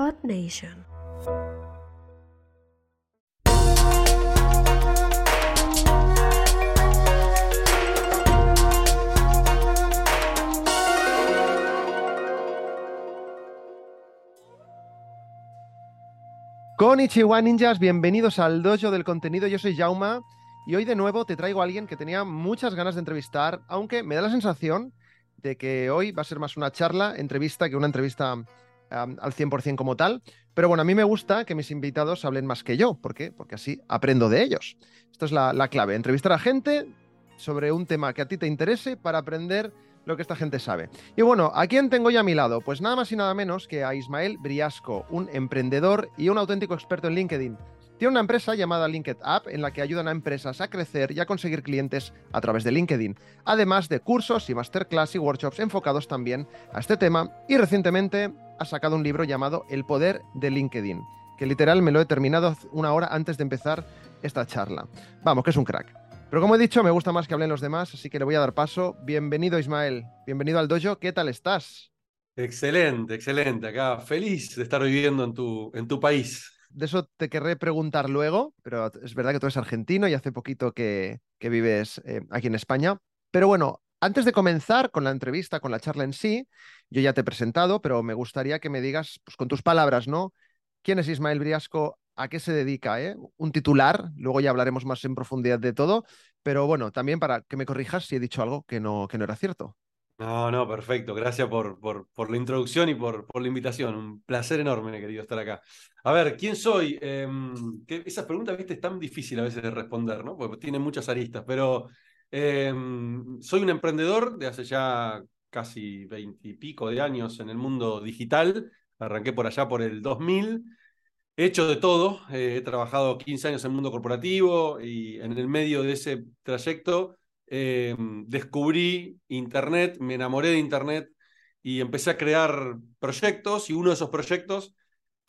Earth Nation. Konnichiwa ninjas, bienvenidos al dojo del contenido. Yo soy Jauma y hoy de nuevo te traigo a alguien que tenía muchas ganas de entrevistar, aunque me da la sensación de que hoy va a ser más una charla, entrevista, que una entrevista um, al 100% como tal. Pero bueno, a mí me gusta que mis invitados hablen más que yo. ¿Por qué? Porque así aprendo de ellos. Esto es la, la clave, entrevistar a gente sobre un tema que a ti te interese para aprender lo que esta gente sabe. Y bueno, ¿a quién tengo yo a mi lado? Pues nada más y nada menos que a Ismael Briasco, un emprendedor y un auténtico experto en LinkedIn. Tiene una empresa llamada LinkedIn App en la que ayudan a empresas a crecer y a conseguir clientes a través de LinkedIn, además de cursos y masterclass y workshops enfocados también a este tema y recientemente ha sacado un libro llamado El poder de LinkedIn, que literal me lo he terminado una hora antes de empezar esta charla. Vamos, que es un crack. Pero como he dicho, me gusta más que hablen los demás, así que le voy a dar paso. Bienvenido Ismael, bienvenido al dojo, ¿qué tal estás? Excelente, excelente. Acá feliz de estar viviendo en tu, en tu país. De eso te querré preguntar luego, pero es verdad que tú eres argentino y hace poquito que, que vives eh, aquí en España. Pero bueno, antes de comenzar con la entrevista, con la charla en sí, yo ya te he presentado, pero me gustaría que me digas, pues con tus palabras, ¿no? ¿Quién es Ismael Briasco? ¿A qué se dedica? Eh? Un titular, luego ya hablaremos más en profundidad de todo, pero bueno, también para que me corrijas si he dicho algo que no, que no era cierto. No, no, perfecto. Gracias por, por, por la introducción y por, por, la invitación. Un placer enorme, querido, estar acá. A ver, ¿quién soy? Eh, que esas preguntas, viste, es tan difícil a veces de responder, ¿no? Porque tiene muchas aristas, pero eh, soy un emprendedor de hace ya casi veintipico de años en el mundo digital. Arranqué por allá por el 2000. He hecho de todo. He trabajado 15 años en el mundo corporativo y en el medio de ese trayecto eh, descubrí Internet, me enamoré de Internet y empecé a crear proyectos y uno de esos proyectos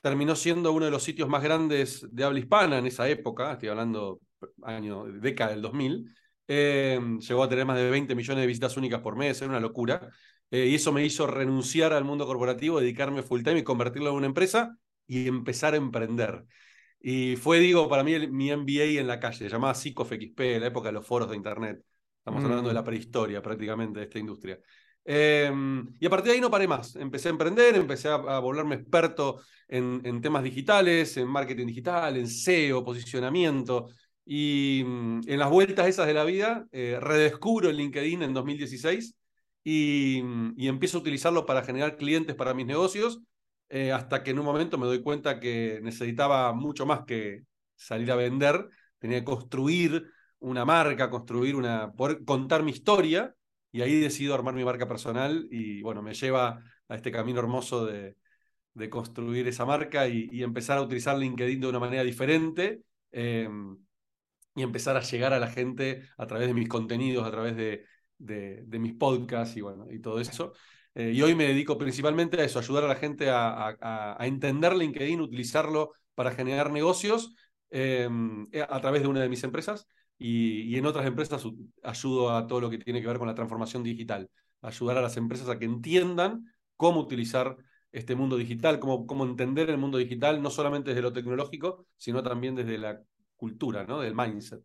terminó siendo uno de los sitios más grandes de habla hispana en esa época, estoy hablando año, década del 2000, eh, llegó a tener más de 20 millones de visitas únicas por mes, era una locura, eh, y eso me hizo renunciar al mundo corporativo, dedicarme full time y convertirlo en una empresa y empezar a emprender. Y fue, digo, para mí mi MBA en la calle, llamada XP, la época de los foros de Internet. Estamos hablando de la prehistoria prácticamente de esta industria. Eh, y a partir de ahí no paré más. Empecé a emprender, empecé a, a volverme experto en, en, temas digitales, en marketing digital, en SEO, posicionamiento. Y mm, en las vueltas esas de la vida, eh, redescubro el LinkedIn en 2016 y, y, empiezo a utilizarlo para generar clientes para mis negocios, eh, hasta que en un momento me doy cuenta que necesitaba mucho más que salir a vender, tenía que construir una marca, construir una, poder contar mi historia, y ahí decido armar mi marca personal y bueno, me lleva a este camino hermoso de, de construir esa marca y, empezar a utilizar LinkedIn de una manera diferente eh, y empezar a llegar a la gente a través de mis contenidos, a través de, de, mis podcasts y bueno, y todo eso. Eh, y hoy me dedico principalmente a eso, ayudar a la gente a, entender LinkedIn, utilizarlo para generar negocios eh, a través de una de mis empresas y, en otras empresas ayudo a todo lo que tiene que ver con la transformación digital, ayudar a las empresas a que entiendan cómo utilizar este mundo digital, cómo, cómo entender el mundo digital, no solamente desde lo tecnológico, sino también desde la cultura, ¿no? del mindset.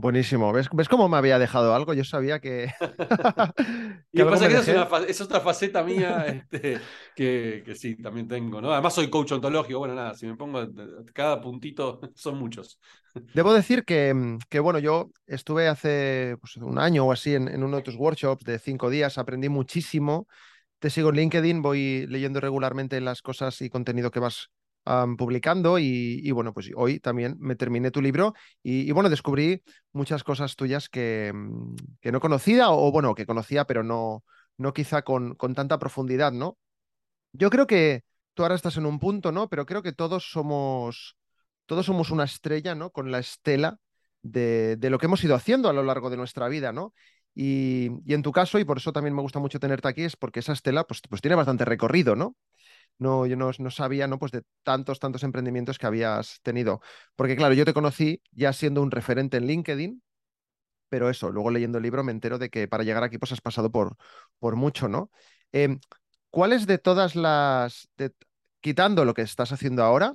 Buenísimo. ¿Ves, ¿Ves cómo me había dejado algo? Yo sabía que. y que pasa es que es, una, es, otra faceta mía este, que, que, sí, también tengo, ¿no? Además, soy coach ontológico. Bueno, nada, si me pongo cada puntito, son muchos. Debo decir que, que bueno, yo estuve hace pues, un año o así en, en, uno de tus workshops de cinco días, aprendí muchísimo. Te sigo en LinkedIn, voy leyendo regularmente las cosas y contenido que vas publicando y, bueno, pues hoy también me terminé tu libro y, bueno, descubrí muchas cosas tuyas que, que, no conocía o bueno, que conocía, pero no, no quizá con, con tanta profundidad, ¿no? Yo creo que tú ahora estás en un punto, ¿no? Pero creo que todos somos, todos somos una estrella, ¿no? Con la estela de, de lo que hemos ido haciendo a lo largo de nuestra vida, ¿no? Y, y, en tu caso, y por eso también me gusta mucho tenerte aquí, es porque esa estela pues, pues tiene bastante recorrido, ¿no? No, yo no, no, sabía ¿no? Pues de tantos, tantos emprendimientos que habías tenido. Porque claro, yo te conocí ya siendo un referente en LinkedIn, pero eso, luego leyendo el libro me entero de que para llegar aquí pues has pasado por, por mucho, ¿no? Eh, ¿Cuáles de todas las... De, quitando lo que estás haciendo ahora,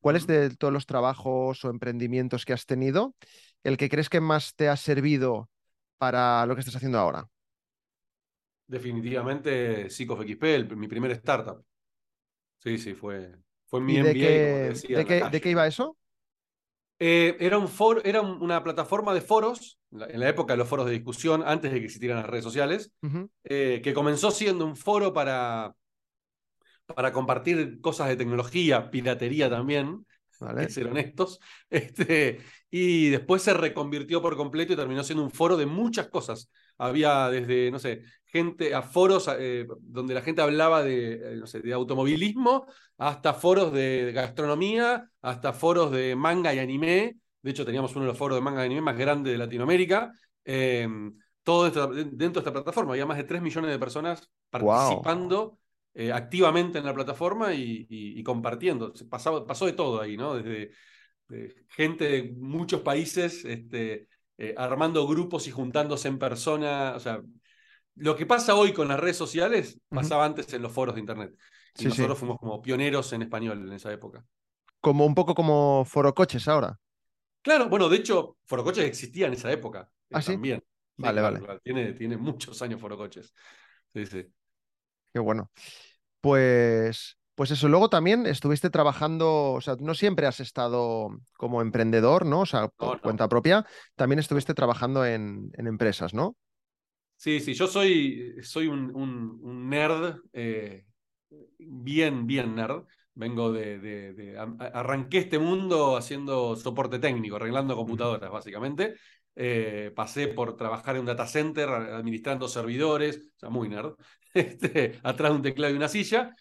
¿cuál es Ujú. de todos los trabajos o emprendimientos que has tenido el que crees que más te ha servido para lo que estás haciendo ahora? Definitivamente Psych of XP, el- mi primer startup. Sí, sí, fue, fue mi ¿Y de como decía, de qué, iba eso? Eh, era un foro, era un- una plataforma de foros, en la, época de los foros de discusión, antes de que existieran las redes sociales, eh, que comenzó siendo un foro para, para compartir cosas de tecnología, piratería también, que Vale. ser honestos, este, y después se reconvirtió por completo y terminó siendo un foro de muchas cosas. Había desde, no sé, gente, a foros eh, donde la gente hablaba de, eh, no sé, de automovilismo, hasta foros de gastronomía, hasta foros de manga y anime. De hecho, teníamos uno de los foros de manga y anime más grandes de Latinoamérica. Eh, todo esto, dentro de esta plataforma había más de 3 millones de personas Wow. participando eh, activamente en la plataforma y, y- y compartiendo. Se pasaba- pasó de todo ahí, ¿no? Desde de gente de muchos países este, eh, armando grupos y juntándose en persona. O sea, lo que pasa hoy con las redes sociales pasaba antes en los foros de Internet. Y Sí, sí. nosotros fuimos como pioneros en español en esa época. Como un poco como Foro Coches ahora. Claro, bueno, de hecho, Forocoches existía en esa época eh, ¿Ah, sí? también. Sí, Vale, vale. claro, Tiene, tiene muchos años Forocoches. Sí, sí. Qué bueno. Pues, pues eso, luego también estuviste trabajando, o sea, no siempre has estado como emprendedor, ¿no? O sea, por no. cuenta propia, también estuviste trabajando en, en empresas, ¿no? Sí, sí, yo soy, soy un, un- un nerd, eh, bien, bien nerd. Vengo de, de- de- a- arranqué este mundo haciendo soporte técnico, arreglando computadoras, básicamente. Eh, pasé por trabajar en un data center, administrando servidores, o sea, muy nerd, este, atrás de un teclado y una silla.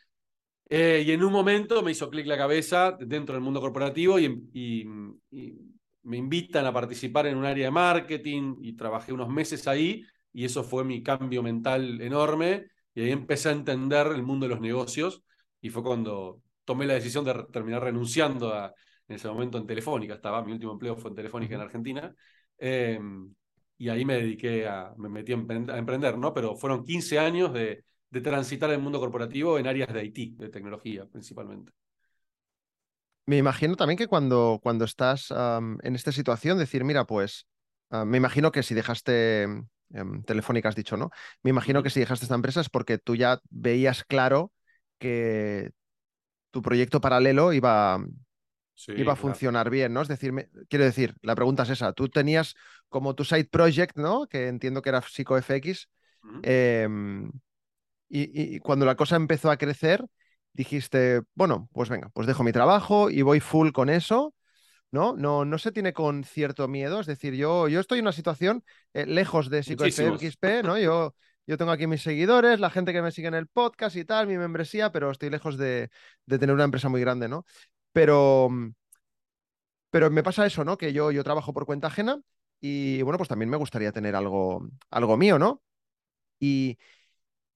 Eh, y en un momento me hizo clic la cabeza dentro del mundo corporativo y, y- y me invitan a participar en un área de marketing y trabajé unos meses ahí y eso fue mi cambio mental enorme y ahí empecé a entender el mundo de los negocios y fue cuando tomé la decisión de terminar renunciando a, en ese momento en Telefónica, estaba, mi último empleo fue en Telefónica en. Argentina eh, y ahí me dediqué a, me metí a empre- a emprender, ¿no? Pero fueron 15 años de, de transitar el mundo corporativo en áreas de IT, de tecnología principalmente. Me imagino también que cuando, cuando estás en esta situación, decir, mira, pues, ah, me imagino que si dejaste em, Telefónica, has dicho, ¿no? Me imagino que si dejaste esta empresa es porque tú ya veías claro que tu proyecto paralelo iba, Sí, iba a claro. funcionar bien, ¿no? Es decir, me- quiero decir, la pregunta es esa, tú tenías como tu side project, ¿no? Que entiendo que era PsicoFX, Ujú. em, y cuando la cosa empezó a crecer, dijiste, bueno, pues venga, pues dejo mi trabajo y voy full con eso, ¿no? No, no se tiene con cierto miedo, es decir, yo, yo estoy en una situación eh, lejos de. PsicoFXP, ¿no? Yo, yo tengo aquí mis seguidores, la gente que me sigue en el podcast y tal, mi membresía, pero estoy lejos de, de tener una empresa muy grande, ¿no? Pero, mm, pero me pasa eso, ¿no? Que yo, yo trabajo por cuenta ajena y bueno, pues también me gustaría tener algo, algo mío, ¿no? Y,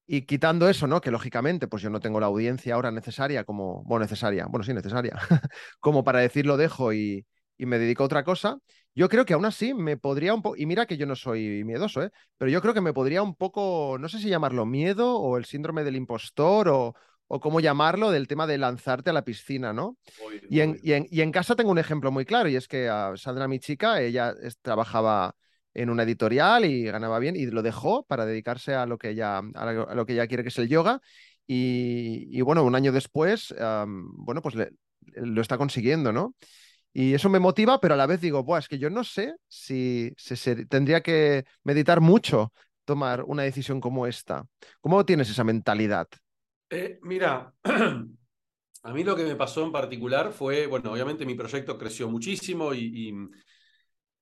y quitando eso, ¿no? Que lógicamente, pues yo no tengo la audiencia ahora necesaria como, bueno, necesaria, bueno, sí, necesaria, como para decir lo dejo y, y me dedico a otra cosa. Yo creo que aún así me podría un poco, y mira que yo no soy miedoso, ¿eh? Pero yo creo que me podría un poco, no sé si llamarlo miedo o el síndrome del impostor o, o cómo llamarlo, del tema de lanzarte a la piscina, ¿no? Y en, y en- y en casa tengo un ejemplo muy claro, y es que a Sandra, mi chica, ella es- trabajaba en una editorial y ganaba bien, y lo dejó para dedicarse a lo que ella, a lo, que ella quiere, que es el yoga. Y, bueno, un año después, bueno, pues lo está consiguiendo, ¿no? Y eso me motiva, pero a la vez digo, es que yo no sé si, tendría que meditar mucho tomar una decisión como esta. ¿Cómo tienes esa mentalidad? Eh, mira, a mí lo que me pasó en particular fue, bueno, obviamente mi proyecto creció muchísimo y-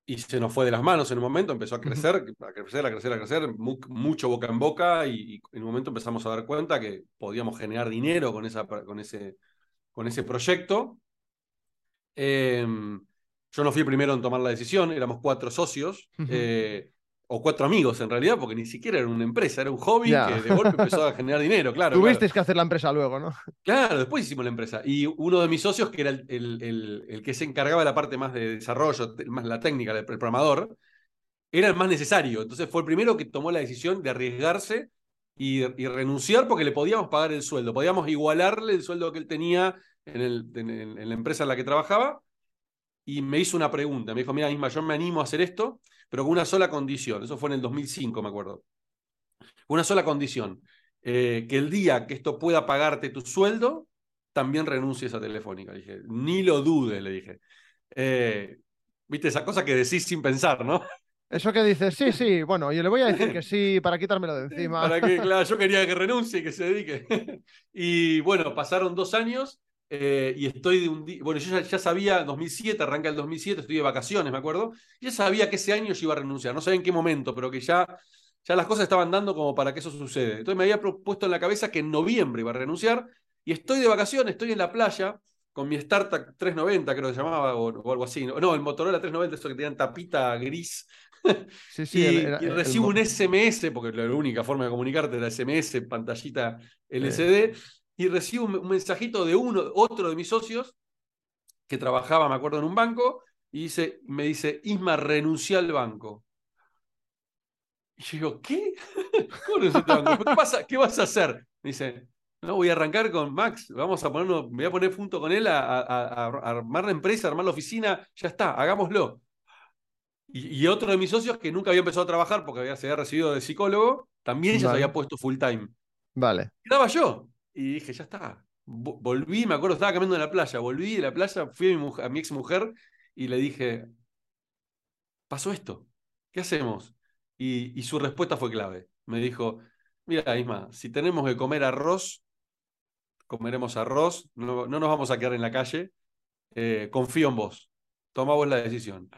y se nos fue de las manos en un momento, empezó a crecer, a crecer, a crecer, a crecer, mu- mucho boca en boca y, y en un momento empezamos a dar cuenta que podíamos generar dinero con, esa, con, ese, con ese proyecto. Eh, yo no fui el primero en tomar la decisión, éramos cuatro socios, eh, o cuatro amigos en realidad, porque ni siquiera era una empresa, era un hobby que de golpe empezó a generar dinero, claro. claro. Tuvisteis que hacer la empresa luego, ¿no? Claro, después hicimos la empresa. Y uno de mis socios, que era el, el- el- el que se encargaba de la parte más de desarrollo, más la técnica, el, el programador, era el más necesario. Entonces fue el primero que tomó la decisión de arriesgarse y, renunciar porque le podíamos pagar el sueldo, podíamos igualarle el sueldo que él tenía en, el, en, la empresa en la que trabajaba. Y me hizo una pregunta, me dijo, mira, Isma, yo me animo a hacer esto, pero con una sola condición, eso fue en el 2005, me acuerdo. Una sola condición, eh, que el día que esto pueda pagarte tu sueldo, también renuncies a Telefónica. dije, ni lo dudes, le dije. Eh, Viste, esa cosa que decís sin pensar, ¿no? Eso que dices, sí, sí, bueno, yo le voy a decir que sí para quitármelo de encima. Para que, claro, yo quería que renuncie y que se dedique. Y bueno, pasaron dos años eh, y estoy de un día. Bueno, yo ya, sabía, 2007, arranca el 2007, estoy de vacaciones, me acuerdo. Ya sabía que ese año yo iba a renunciar, no sabía en qué momento, pero que ya, ya las cosas estaban dando como para que eso suceda. Entonces me había propuesto en la cabeza que en noviembre iba a renunciar y estoy de vacaciones, estoy en la playa con mi StarTAC 390, creo que se llamaba, o, algo así. No, el Motorola 390, eso que tenían tapita gris. Sí, sí, y, recibo un SMS, porque la única forma de comunicarte era SMS, pantallita LCD, y recibo un, mensajito de uno, otro de mis socios, que trabajaba, me acuerdo, en un banco, y dice, me dice, Isma, renuncia al banco. Y yo digo, ¿qué? ¿Cómo banco? ¿Qué, pasa? ¿Qué vas a hacer? Me dice, no, voy a arrancar con Max, vamos a ponernos, me voy a poner junto con él a, armar la empresa, a armar la oficina, ya está, hagámoslo. Y, otro de mis socios que nunca había empezado a trabajar porque había, se había recibido de psicólogo, también ya se había puesto full time. Vale. Estaba yo. Y dije, ya está. Volví, me acuerdo, estaba caminando en la playa, volví de la playa, fui a mi, a mi ex mujer y le dije, pasó esto, ¿qué hacemos? Y, y su respuesta fue clave. Me dijo, mira, Isma, si tenemos que comer arroz, comeremos arroz, no, nos vamos a quedar en la calle, eh, confío en vos, toma vos la decisión.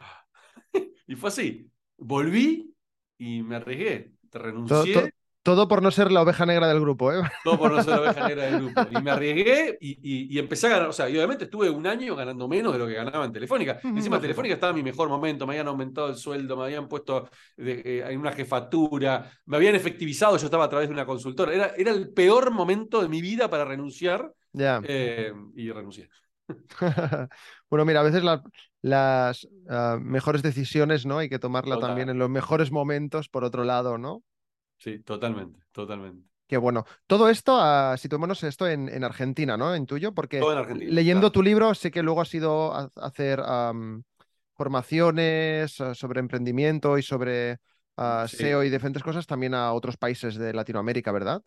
y fue así, volví y me arriesgué, te renuncié. Todo por no ser la oveja negra del grupo, ¿eh? Todo por no ser la oveja negra del grupo. Y me arriesgué y, empecé a ganar. O sea, y obviamente estuve un año ganando menos de lo que ganaba en Telefónica. Encima, Telefónica estaba en mi mejor momento. Me habían aumentado el sueldo, me habían puesto eh, en una jefatura, me habían efectivizado. Yo estaba a través de una consultora. Era, era el peor momento de mi vida para renunciar. Ya. Eh, y renuncié. bueno, mira, a veces las ah, mejores decisiones, ¿no? Hay que tomarla también en los mejores momentos, por otro lado, ¿no? Sí, totalmente, totalmente. Qué bueno. Todo esto, uh, situémonos esto en, en, Argentina, ¿no? En tuyo, porque leyendo tu libro sé que luego has ido a, hacer formaciones ah, sobre emprendimiento y sobre ah, SEO y diferentes cosas también a otros países de Latinoamérica, ¿verdad?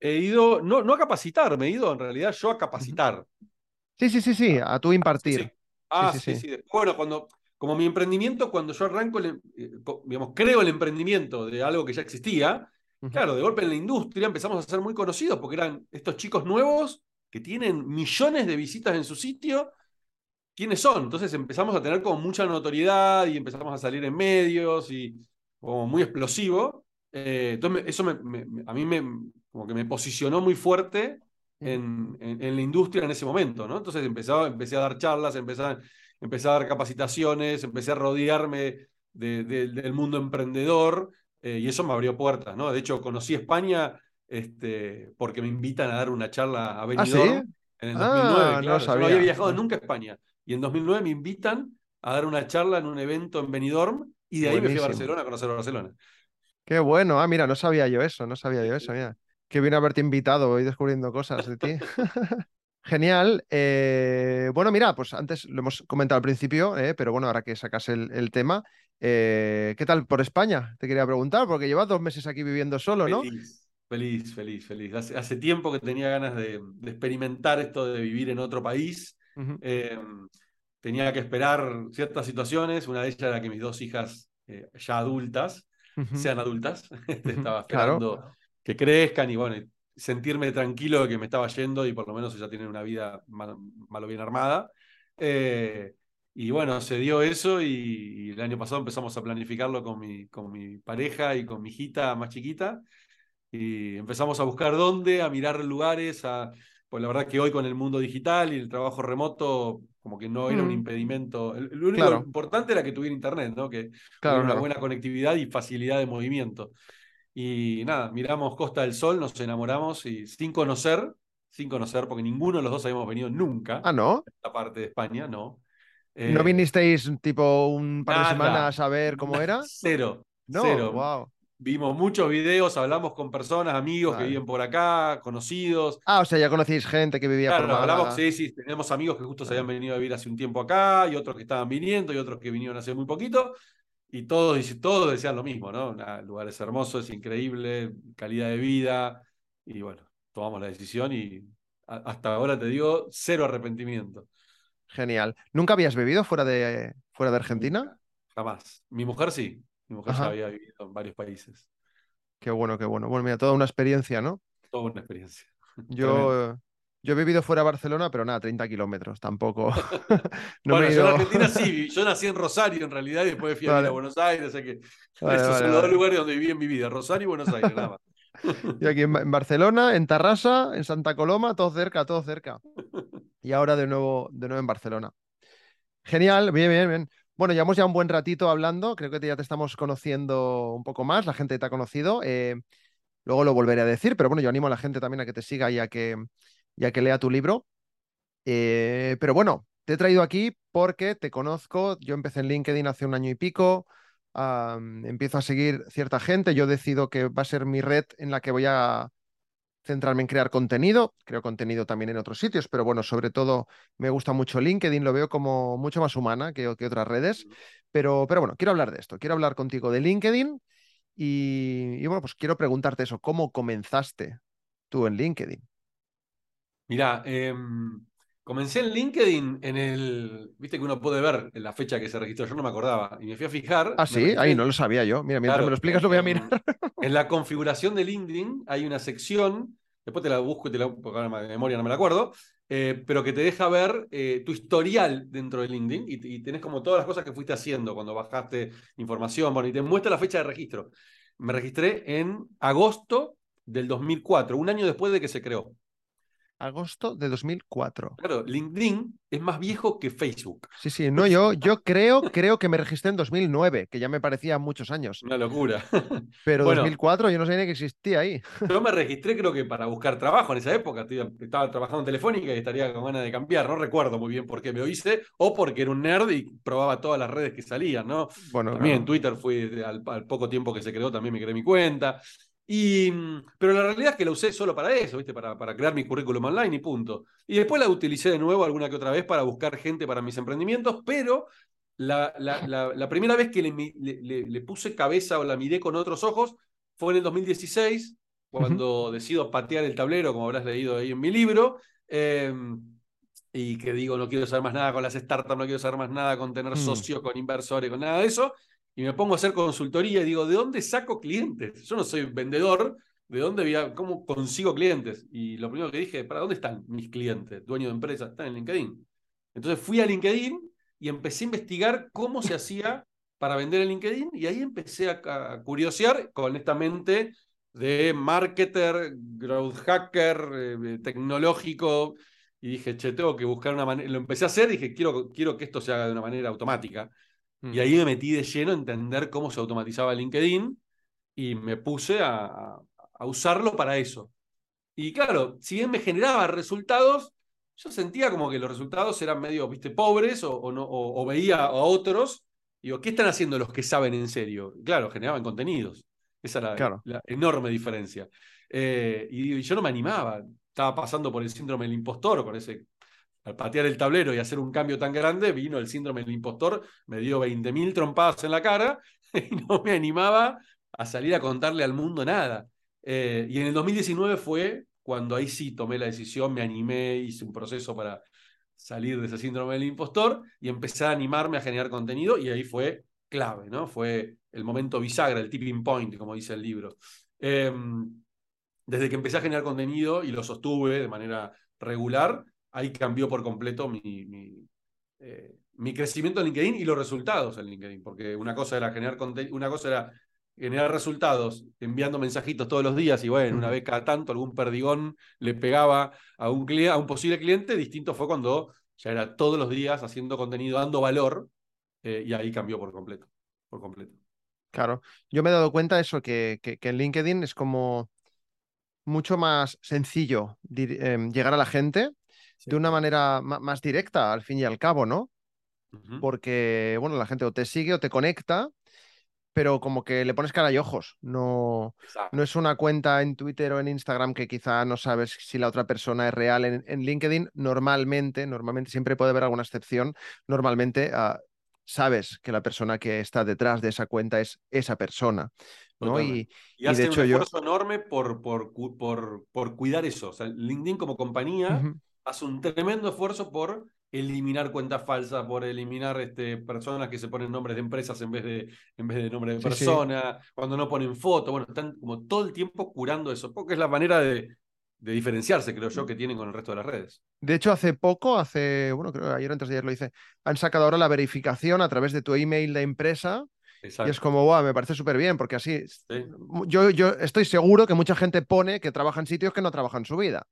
He ido, no, no a capacitar, me he ido en realidad yo a capacitar. Sí, sí, sí, sí, a tu impartir. Ah, sí, sí, Bueno, cuando, como mi emprendimiento, cuando yo arranco, eh, digamos, creo el emprendimiento de algo que ya existía, Claro, de golpe en la industria empezamos a ser muy conocidos porque eran estos chicos nuevos que tienen millones de visitas en su sitio. ¿Quiénes son? Entonces empezamos a tener como mucha notoriedad y empezamos a salir en medios y como muy explosivo. Eh, entonces eso a mí me, como que me posicionó muy fuerte en, en, la industria en ese momento, ¿no? Entonces empecé, empecé a dar charlas, empecé a, empecé a dar capacitaciones, empecé a rodearme del mundo emprendedor eh, y eso me abrió puertas, ¿no? De hecho, conocí España este, porque me invitan a dar una charla a ¿Ah, Benidorm en el 2009. Ah, no, había viajado nunca a España. Y en 2009 me invitan a dar una charla en un evento en Benidorm y de ahí me fui a Barcelona a conocer Barcelona. Qué bueno. Ah, mira, no sabía yo eso, no sabía yo eso, mira. Qué bien haberte invitado, voy descubriendo cosas de ti. Genial. Eh, bueno, mira, pues antes lo hemos comentado al principio, eh, pero bueno, ahora que sacas el tema, eh, ¿Qué tal por España? Te quería preguntar, porque llevas dos meses aquí viviendo solo, ¿no? Feliz, feliz, feliz. Hace, tiempo que tenía ganas de, experimentar esto de vivir en otro país. Eh, tenía que esperar ciertas situaciones. Una de ellas era que mis dos hijas, ya adultas, sean adultas. estaba esperando que crezcan y bueno, sentirme tranquilo de que me estaba yendo y por lo menos ya tienen una vida mal, o bien armada. Y bueno, se dio eso y, el año pasado empezamos a planificarlo con mi, con mi pareja y con mi hijita más chiquita. Y empezamos a buscar dónde, a mirar lugares, a, pues la verdad que hoy con el mundo digital y el trabajo remoto, como que no era un mm. impedimento. Lo único importante era que tuviera internet, ¿no? Que tuviera una buena conectividad y facilidad de movimiento. Y nada, miramos Costa del Sol, nos enamoramos y sin conocer, sin conocer, porque ninguno de los dos habíamos venido nunca. Ah, ¿no? A esta parte de España, no. ¿No eh, vinisteis tipo un par de semanas a ver cómo era? Cero. No, cero. vimos muchos videos, hablamos con personas, amigos que viven por acá, conocidos. Ah, o sea, ya conocéis gente que vivía por acá. hablamos, sí, sí, tenemos amigos que justo se habían venido a vivir hace un tiempo acá, y otros que estaban viniendo, y otros que vinieron hace muy poquito, y todos, todos decían lo mismo, ¿no? Lugar es hermoso, es increíble, calidad de vida, y bueno, tomamos la decisión y hasta ahora te digo, cero arrepentimiento. Genial. ¿Nunca habías bebido fuera de, fuera de Argentina? jamás. Mi mujer sí. Mi mujer ya había vivido en varios países. Qué bueno, qué bueno. Bueno, mira, toda una experiencia, ¿no? Toda una experiencia. Yo, yo he vivido fuera de Barcelona, pero nada, 30 kilómetros, tampoco. no bueno, yo en Argentina sí, yo nací en Rosario en realidad y después fui a, a Buenos Aires, o sea que esos son los dos lugares donde viví en mi vida, Rosario y Buenos Aires, nada más. Y aquí en, Barcelona, en Tarrasa, en Santa Coloma, todo cerca, todo cerca. Y ahora de nuevo, de nuevo en Barcelona. Genial, bien, bien, bien. Bueno, llevamos ya un buen ratito hablando, creo que ya te estamos conociendo un poco más, la gente te ha conocido. Eh, luego lo volveré a decir, pero bueno, yo animo a la gente también a que te siga y a que, que lea tu libro. Eh, pero bueno, te he traído aquí porque te conozco, yo empecé en LinkedIn hace un año y pico, empiezo a seguir cierta gente, yo decido que va a ser mi red en la que voy a centrarme en crear contenido, creo contenido también en otros sitios, pero bueno, sobre todo me gusta mucho LinkedIn, lo veo como mucho más humana que, que otras redes, pero, pero bueno, quiero hablar de esto, quiero hablar contigo de LinkedIn y, bueno, pues quiero preguntarte eso, ¿cómo comenzaste tú en LinkedIn? Mira, em, comencé en LinkedIn en el. Viste que uno puede ver la fecha que se registró, yo no me acordaba. Y me fui a fijar. Ah, sí, ahí no lo sabía yo. Mira, mientras me lo explicas, lo voy a mirar. En, la configuración de LinkedIn hay una sección, después te la busco y te la. porque ahora de memoria no me la acuerdo, eh, pero que te deja ver eh, tu historial dentro de LinkedIn y, y, tenés como todas las cosas que fuiste haciendo cuando bajaste información, bueno, y te muestra la fecha de registro. Me registré en agosto del 2004, un año después de que se creó agosto de 2004. Claro, LinkedIn es más viejo que Facebook. Sí, sí, no, yo, yo creo, creo que me registré en 2009, que ya me parecía muchos años. Una locura. Pero 2004 yo no sabía ni que existía ahí. Yo me registré creo que para buscar trabajo en esa época. Estaba trabajando en Telefónica y estaría con ganas de cambiar. No recuerdo muy bien por qué me lo hice o porque era un nerd y probaba todas las redes que salían, ¿no? Bueno, también en Twitter fui al, al poco tiempo que se creó, también me creé mi cuenta. Y, mm, pero la realidad es que la usé solo para eso, ¿viste? Para, para crear mi currículum online y punto. Y después la utilicé de nuevo alguna que otra vez para buscar gente para mis emprendimientos, pero la, la, primera vez que le, le, puse cabeza o la miré con otros ojos fue en el 2016, cuando decido patear el tablero, como habrás leído ahí en mi libro, em, y que digo, no quiero saber más nada con las startups, no quiero saber más nada con tener mm. socios, con inversores, con nada de eso y me pongo a hacer consultoría y digo, ¿de dónde saco clientes? Yo no soy vendedor, ¿de dónde voy cómo consigo clientes? Y lo primero que dije, ¿para dónde están mis clientes? Dueños de empresas, están en LinkedIn. Entonces fui a LinkedIn y empecé a investigar cómo se hacía para vender en LinkedIn y ahí empecé a, curiosear con esta mente de marketer, growth hacker, eh, tecnológico, y dije, che, tengo que buscar una manera, lo empecé a hacer, dije, quiero, quiero que esto se haga de una manera automática. Y ahí me metí de lleno a entender cómo se automatizaba LinkedIn y me puse a, usarlo para eso. Y claro, si bien me generaba resultados, yo sentía como que los resultados eran medio, viste, pobres o, no, o, veía a otros. Y digo, ¿qué están haciendo los que saben en serio? Claro, generaban contenidos. Esa era la, enorme diferencia. Eh, y, y, yo no me animaba. Estaba pasando por el síndrome del impostor, con ese al patear el tablero y hacer un cambio tan grande, vino el síndrome del impostor, me dio 20.000 trompadas en la cara y no me animaba a salir a contarle al mundo nada. Eh, y en el 2019 fue cuando ahí sí tomé la decisión, me animé, hice un proceso para salir de ese síndrome del impostor y empecé a animarme a generar contenido y ahí fue clave, ¿no? Fue el momento bisagra, el tipping point, como dice el libro. Em, desde que empecé a generar contenido y lo sostuve de manera regular, ahí cambió por completo mi, mi, eh, mi, crecimiento en LinkedIn y los resultados en LinkedIn, porque una cosa era generar una cosa era generar resultados enviando mensajitos todos los días y bueno, una vez cada tanto algún perdigón le pegaba a un, a un posible cliente, distinto fue cuando ya era todos los días haciendo contenido, dando valor, eh, y ahí cambió por completo, por completo. Claro, yo me he dado cuenta de eso, que, que, en LinkedIn es como mucho más sencillo em, llegar a la gente de una manera más directa, al fin y al cabo, ¿no? Porque, bueno, la gente o te sigue o te conecta, pero como que le pones cara y ojos. No, no es una cuenta en Twitter o en Instagram que quizá no sabes si la otra persona es real. En, LinkedIn, normalmente, normalmente, siempre puede haber alguna excepción. Normalmente ah, sabes que la persona que está detrás de esa cuenta es esa persona. ¿no? Y, hace de hecho un esfuerzo enorme por, por, por, por, cuidar eso. O sea, LinkedIn como compañía hace un tremendo esfuerzo por eliminar cuentas falsas, por eliminar este, personas que se ponen nombres de empresas en vez de, en vez de nombre de persona, cuando no ponen foto, bueno, están como todo el tiempo curando eso, porque es la manera de, de diferenciarse, creo yo, que tienen con el resto de las redes. De hecho, hace poco, hace, bueno, creo que ayer antes de ayer lo hice, han sacado ahora la verificación a través de tu email de empresa. Y es como, wow, me parece súper bien, porque así yo, yo estoy seguro que mucha gente pone que trabaja en sitios que no trabajan en su vida.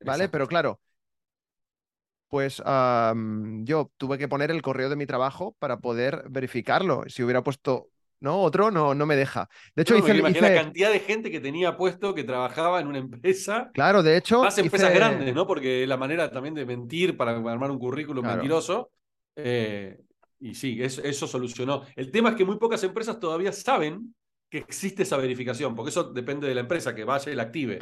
¿Vale? Pero claro, pues yo tuve que poner el correo de mi trabajo para poder verificarlo. Si hubiera puesto ¿no? Otro no, no me deja. De hecho, hice, la cantidad de gente que tenía puesto que trabajaba en una empresa. Claro, de hecho. Más empresas grandes, ¿no? Porque la manera también de mentir para armar un currículum mentiroso. Eh, y sí, eso, eso, solucionó. El tema es que muy pocas empresas todavía saben que existe esa verificación, porque eso depende de la empresa que vaya y la active.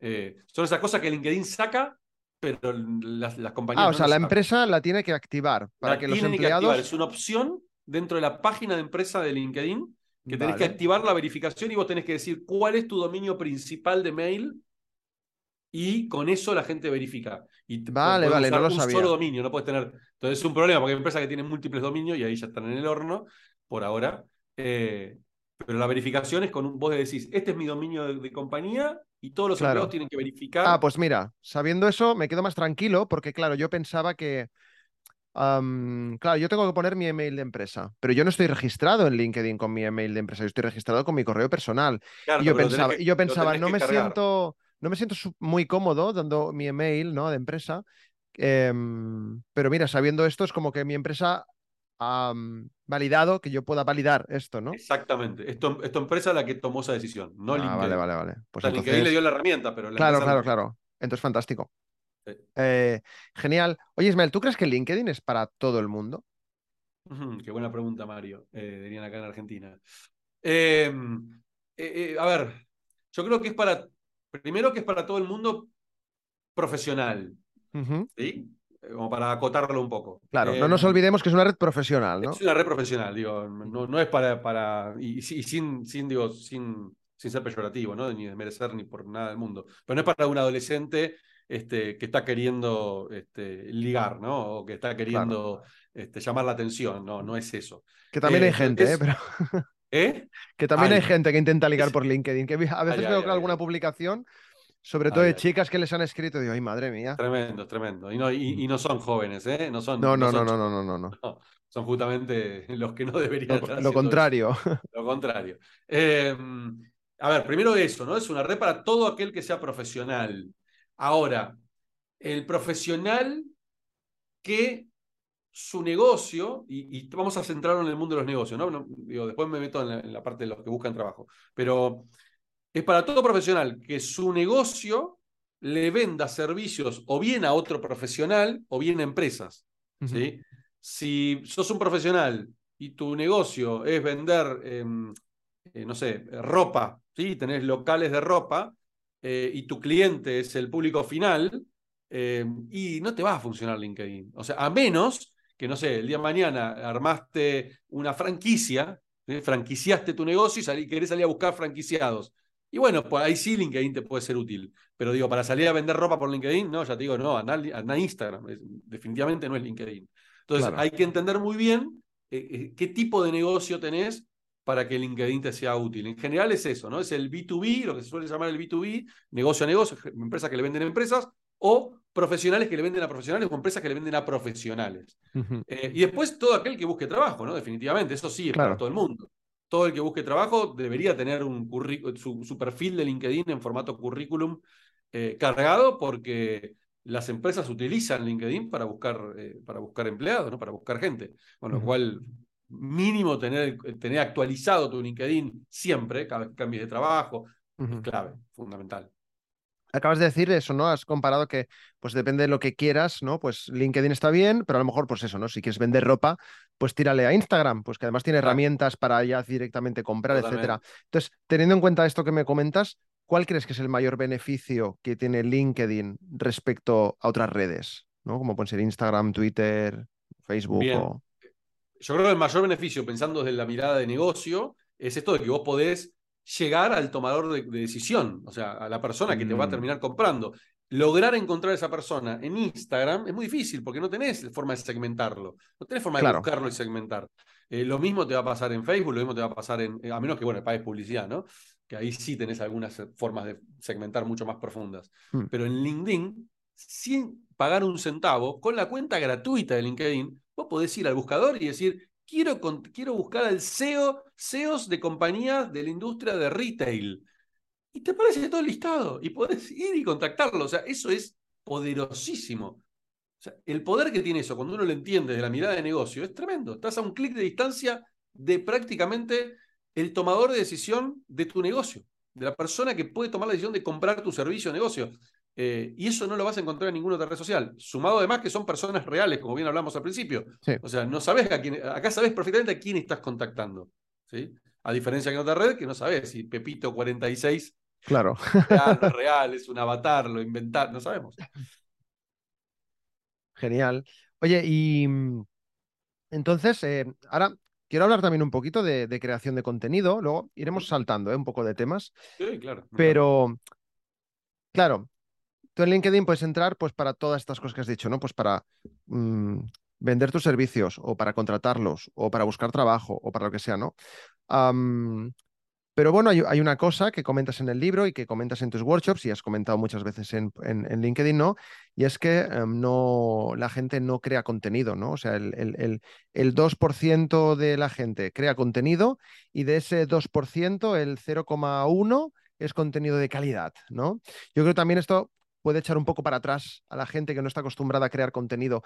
Eh, son esas cosas que LinkedIn saca pero las, las compañías. Ah, o sea, la empresa la tiene que activar para que los empleados. Es una opción dentro de la página de empresa de LinkedIn que tenés que activar la verificación y vos tenés que decir cuál es tu dominio principal de mail y con eso la gente verifica. Y vale, vale, no lo un solo dominio, no puedes tener. Entonces es un problema porque hay empresas que tienen múltiples dominios y ahí ya están en el horno por ahora. Eh, pero la verificación es con un, vos decís, este es mi dominio de compañía y todos los empleados tienen que verificar. Ah, pues mira, sabiendo eso me quedo más tranquilo porque, claro, yo pensaba que. claro, yo tengo que poner mi email de empresa, pero yo no estoy registrado en LinkedIn con mi email de empresa, yo estoy registrado con mi correo personal. y yo pensaba, y yo pensaba no, me siento, no me siento muy cómodo dando mi email ¿no? de empresa. Em, pero mira, sabiendo esto, es como que mi empresa validado que yo pueda validar esto, ¿no? Exactamente. Es tu, empresa la que tomó esa decisión, no ah, LinkedIn. Vale, vale, vale. Pues LinkedIn le dio la herramienta, pero... claro, claro, claro. Entonces, fantástico. Eh, genial. Oye, Ismael, ¿tú crees que LinkedIn es para todo el mundo? qué buena pregunta, Mario. Eh, dirían acá en Argentina. Em, eh, a ver, yo creo que es para... Primero que es para todo el mundo profesional. ¿sí? Como para acotarlo un poco. Claro, no nos eh, olvidemos que es una red profesional, ¿no? Es una red profesional, digo, no, no es para, para y, sin, sin, digo, sin, sin ser peyorativo, ¿no? Ni desmerecer ni por nada del mundo. Pero no es para un adolescente este, que está queriendo este, ligar, ¿no? O que está queriendo este, llamar la atención, no, no es eso. Que también hay eh, gente, ¿eh? Pero... ¿Eh? Que también hay gente que intenta ligar por LinkedIn, que a veces veo que alguna publicación sobre todo de chicas que les han escrito, digo, ay, madre mía. Tremendo, tremendo. Y no, y, no son jóvenes, ¿eh? No son. No, no, no, no, no, no, no, Son justamente los que no deberían Lo, lo contrario. Lo contrario. Em, a ver, primero eso, ¿no? Es una red para todo aquel que sea profesional. Ahora, el profesional que su negocio, y, vamos a centrarnos en el mundo de los negocios, ¿no? digo, después me meto en la parte de los que buscan trabajo, pero es para todo profesional que su negocio le venda servicios o bien a otro profesional o bien a empresas. ¿sí? Si sos un profesional y tu negocio es vender, em, eh, no sé, ropa, ¿sí? tenés locales de ropa eh, y tu cliente es el público final, em, y no te va a funcionar LinkedIn. O sea, a menos que, no sé, el día de mañana armaste una franquicia, franquiciaste tu negocio y querés salir a buscar franquiciados y bueno, pues ahí sí LinkedIn te puede ser útil. Pero digo, para salir a vender ropa por LinkedIn, no, ya te digo, no, anda, Instagram. definitivamente no es LinkedIn. Entonces, hay que entender muy bien eh, eh, qué tipo de negocio tenés para que LinkedIn te sea útil. En general es eso, ¿no? Es el B2B, lo que se suele llamar el B2B, negocio a negocio, empresas que le venden a empresas, o profesionales que le venden a profesionales o empresas que le venden a profesionales. Eh, y después todo aquel que busque trabajo, ¿no? Definitivamente, eso sí es para todo el mundo todo el que busque trabajo debería tener un su, su, perfil de LinkedIn en formato currículum eh, cargado porque las empresas utilizan LinkedIn para buscar, eh, para buscar empleados, ¿no? para buscar gente. Con lo cual, mínimo tener, tener actualizado tu LinkedIn siempre, cada vez que cambies de trabajo, es clave, fundamental. Acabas de decir eso, ¿no? Has comparado que, pues depende de lo que quieras, ¿no? Pues LinkedIn está bien, pero a lo mejor, pues eso, ¿no? Si quieres vender ropa, pues tírale a Instagram, pues que además tiene herramientas para ya directamente comprar, etcétera. Entonces, teniendo en cuenta esto que me comentas, ¿cuál crees que es el mayor beneficio que tiene LinkedIn respecto a otras redes? ¿no? Como pueden ser Instagram, Twitter, Facebook. Yo creo que el mayor beneficio, pensando desde la mirada de negocio, es esto de que vos podés llegar al tomador de, decisión, o sea, a la persona que te va a mm. terminar comprando. Lograr encontrar a esa persona en Instagram es muy difícil porque no tenés forma de segmentarlo, no tenés forma de buscarlo y segmentar. Eh, lo mismo te va a pasar en Facebook, lo mismo te va a pasar en, eh, a menos que, bueno, pagues publicidad, ¿no? Que ahí sí tenés algunas eh, formas de segmentar mucho más profundas. Mm. Pero en LinkedIn, sin pagar un centavo, con la cuenta gratuita de LinkedIn, vos podés ir al buscador y decir, quiero, quiero buscar al CEO, CEOs de compañías de la industria de retail. Y te aparece todo el listado y podés ir y contactarlo. O sea, eso es poderosísimo. O sea, el poder que tiene eso cuando uno lo entiende desde la mirada de negocio es tremendo. Estás a un clic de distancia de prácticamente el tomador de decisión de tu negocio, de la persona que puede tomar la decisión de comprar tu servicio o negocio. Eh, y eso no lo vas a encontrar en ninguna otra red social. Sumado además que son personas reales, como bien hablamos al principio. O sea, no sabes a quién, acá sabes perfectamente a quién estás contactando. ¿sí? A diferencia que en otra red, que no sabes si Pepito 46 claro. es real, real, es un avatar, lo inventar, no sabemos. Genial. Oye, y mm, entonces, eh, ahora quiero hablar también un poquito de, creación de contenido, luego iremos saltando ¿eh? un poco de temas. Sí, claro. Pero, claro, Tú en LinkedIn puedes entrar pues para todas estas cosas que has dicho, ¿no? Pues para mm, vender tus servicios o para contratarlos o para buscar trabajo o para lo que sea, ¿no? pero bueno, hay, una cosa que comentas en el libro y que comentas en tus workshops y has comentado muchas veces en, LinkedIn, ¿no? Y es que em, no, la gente no crea contenido, ¿no? O sea, el, el, el 2% de la gente crea contenido y de ese 2%, el 0,1% es contenido de calidad, ¿no? Yo creo también esto puede echar un poco para atrás a la gente que no está acostumbrada a crear contenido.